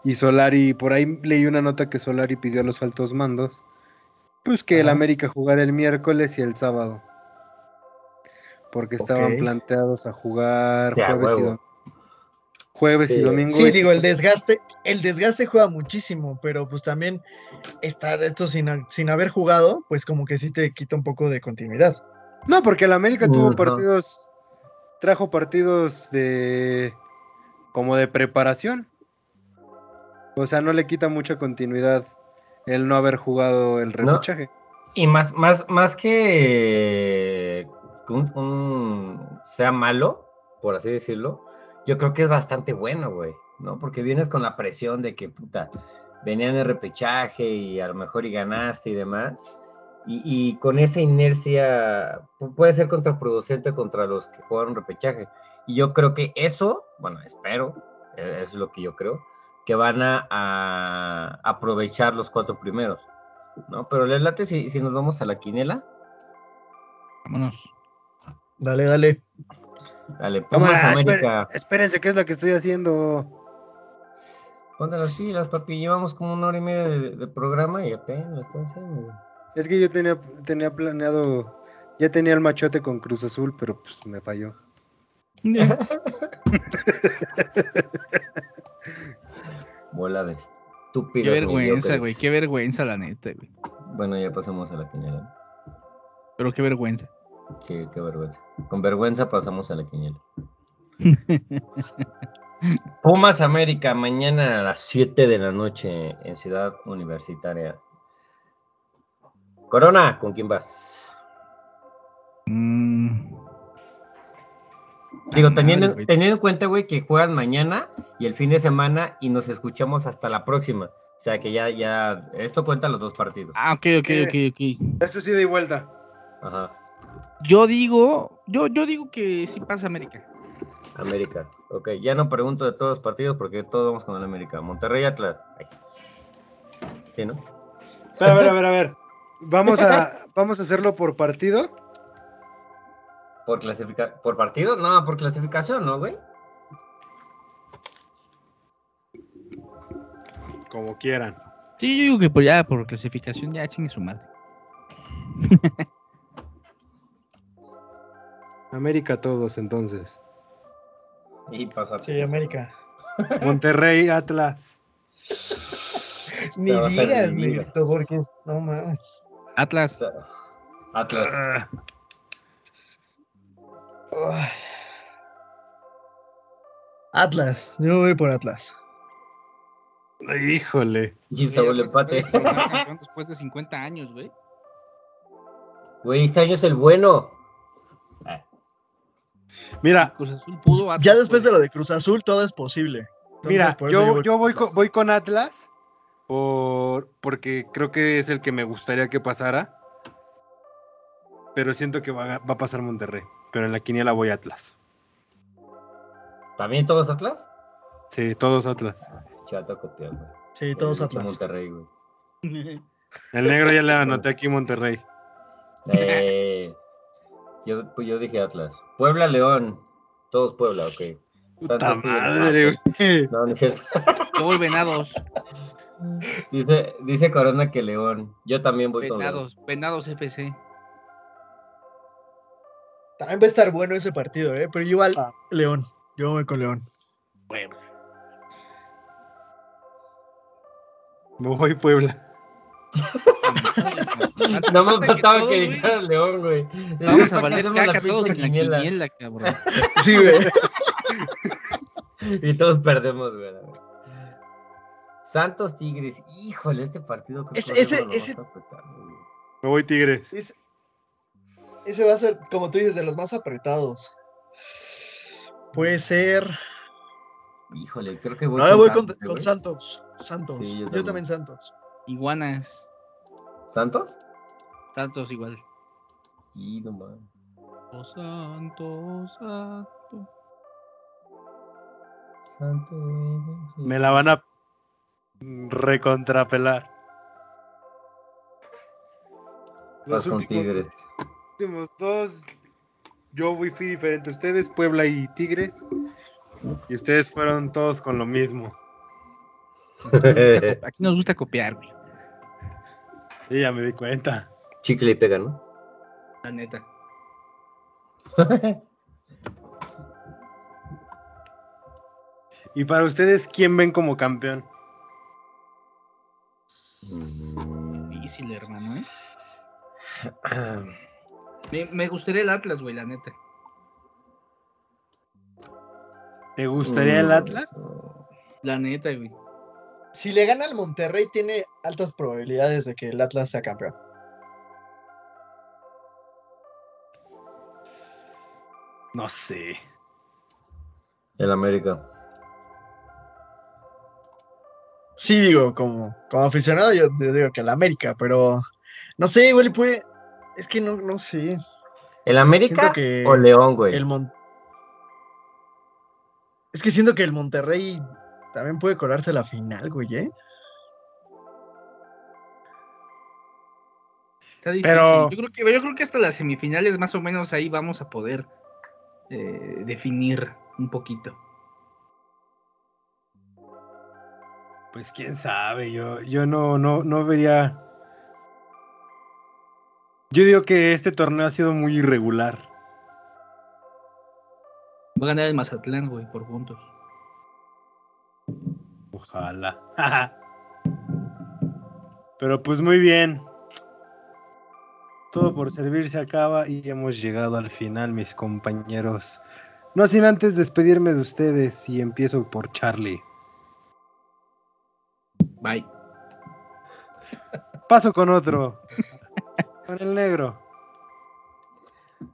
Y Solari, por ahí leí una nota que Solari pidió a los altos mandos, pues que el América jugara el miércoles y el sábado. Porque estaban planteados a jugar jueves, y, jueves y domingo. Sí, digo, el desgaste, el desgaste juega muchísimo, pero pues también estar esto sin, sin haber jugado, pues como que sí te quita un poco de continuidad. No, porque el América tuvo partidos, trajo partidos de como de preparación. O sea, no le quita mucha continuidad el no haber jugado el repechaje. Y más, más, más que un, sea malo, por así decirlo, yo creo que es bastante bueno, güey, ¿no? Porque vienes con la presión de que, puta, venían el repechaje y a lo mejor y ganaste y demás y, con esa inercia puede ser contraproducente contra los que jugaron repechaje. Y yo creo que eso, bueno, espero, e, es lo que yo creo, que van a, aprovechar los cuatro primeros. ¿no? Pero les late si nos vamos a la quinela. Vámonos. Dale, dale. Dale, Pumas América. espérense, ¿qué es lo que estoy haciendo? Ponte las pilas, papi. Llevamos como una hora y media de, programa y apenas lo están haciendo. Es que yo tenía, tenía planeado, ya tenía el machote con Cruz Azul, pero pues me falló. Bola de estúpido. Qué vergüenza, güey, qué vergüenza la neta, güey. Bueno, ya pasamos a la quiniela. Pero qué vergüenza. Sí, qué vergüenza. Con vergüenza pasamos a la quiniela. Pumas América, mañana a las 7 de la noche en Ciudad Universitaria. Corona, ¿con quién vas? Mm. Digo, teniendo, teniendo en cuenta, güey, que juegan mañana y el fin de semana y nos escuchamos hasta la próxima. sea que ya, ya, esto cuenta los dos partidos. Ah, ok, ok, ok, ok. Esto es ida y vuelta. Ajá. Yo digo, yo, yo digo que sí pasa América. América. Ok, ya no pregunto de todos los partidos porque todos vamos con el América. Monterrey Atlas. Ay. Sí, ¿no? Pero, a ver, a ver, a ver. Vamos a, vamos a hacerlo por partido. ¿Por clasifica ¿Por partido? No, por clasificación, ¿no, güey? Como quieran. Sí, yo digo que por ya por clasificación ya chingue su madre. América todos, entonces. Y pasa. Sí, América. Monterrey, Atlas. Ni digas, el liga. Negrito, porque es- no mames. Atlas. Atlas. Atlas, yo voy por Atlas. híjole. Y se vuelve empate. Después de 50 años, güey. Güey, este año es el bueno. Mira, Cruz Azul pudo. Atlas Ya después de lo de Cruz Azul, todo es posible. Entonces, mira, yo, yo voy, con, voy con Atlas por, porque creo que es el que me gustaría que pasara. Pero siento que va, a- va a pasar Monterrey. Pero en la quiniela voy Atlas. ¿También todos Atlas? Sí, todos Atlas. Chato copiar, güey. Sí, todos Eh, Atlas. Monterrey, güey. El negro ya le anoté aquí Monterrey. Eh, yo, pues yo dije Atlas. Puebla, León. Todos Puebla, ok. Puta madre, güey. No, no es cierto. Yo voy venados. Dice, dice Corona que León. Yo también voy con León. Venados. Venados FC. También va a estar bueno ese partido, ¿eh? Pero igual, Ah. León. Yo voy con León. Puebla. Me voy Puebla. No me Falta faltaba que güey, dijera León, güey. Vamos a ¿Para qué valer caca todos en la quiniela? quiniela, cabrón. Sí, güey. Y todos perdemos, güey. Santos Tigres, híjole, este partido creo Ese- que ese-. Me voy Tigres. Ese, ese va a ser, como tú dices, de los más apretados. Puede ser. Híjole, creo que voy No, yo voy con, Santos, con. Santos. Santos. Sí, yo también Santos. Iguanas. ¿Santos? Santos igual. Y no mames. Oh, Santos, Santos. Santos. Me la van a recontrapelar. Con Tigres. últimos dos, yo fui, fui diferente a ustedes, Puebla y Tigres. Y ustedes fueron todos con lo mismo. Aquí nos gusta copiar, güey. Y ya me di cuenta. Chicle y pega, ¿no? La neta. Y para ustedes, ¿quién ven como campeón? Mm. Difícil, hermano, ¿eh? Me, me gustaría el Atlas, güey, la neta. ¿Te gustaría el Mm. Atlas? La neta, güey. Si le gana al Monterrey, tiene altas probabilidades de que el Atlas sea campeón. No sé. El América. Sí, digo, como, como aficionado, yo, digo que el América, pero no sé, igual puede. Es que no, no sé. ¿El América o León, güey? El Mon- Es que siento que el Monterrey también puede colarse la final, güey, ¿eh? Está difícil. Pero- Yo, creo que, yo creo que hasta las semifinales, más o menos, ahí vamos a poder eh, definir un poquito. Pues quién sabe, yo, yo no, no, no vería. Yo digo que este torneo ha sido muy irregular. Va a ganar el Mazatlán, güey, por puntos. Ojalá. Pero pues muy bien. Todo por servir se acaba y hemos llegado al final, mis compañeros. No sin antes despedirme de ustedes y empiezo por Charlie. Bye. Paso con otro. con el negro.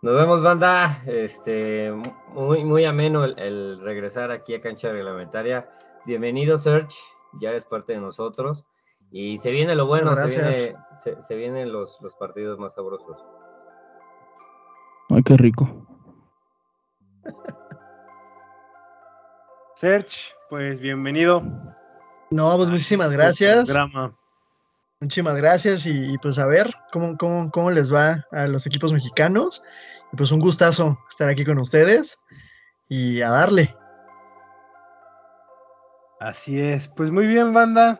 Nos vemos, banda. Este, muy, muy ameno el, el regresar aquí a Cancha Reglamentaria. Bienvenido, Serge. Ya eres parte de nosotros. Y se viene lo bueno, se, gracias. viene, se, se vienen los, los partidos más sabrosos. Ay, qué rico. Serge, pues bienvenido. No, pues muchísimas gracias. programa. Muchísimas gracias y, y, pues a ver cómo, cómo, cómo les va a los equipos mexicanos. Y pues un gustazo estar aquí con ustedes y a darle. Así es. Pues muy bien, banda.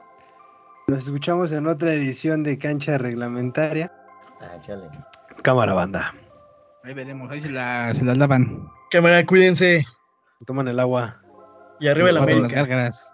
Nos escuchamos en otra edición de Cancha Reglamentaria. Ah, chale. Cámara, banda. Ahí veremos, ahí se la, se la lavan. Cámara, cuídense. Toman el agua. Y arriba las América. gárgaras.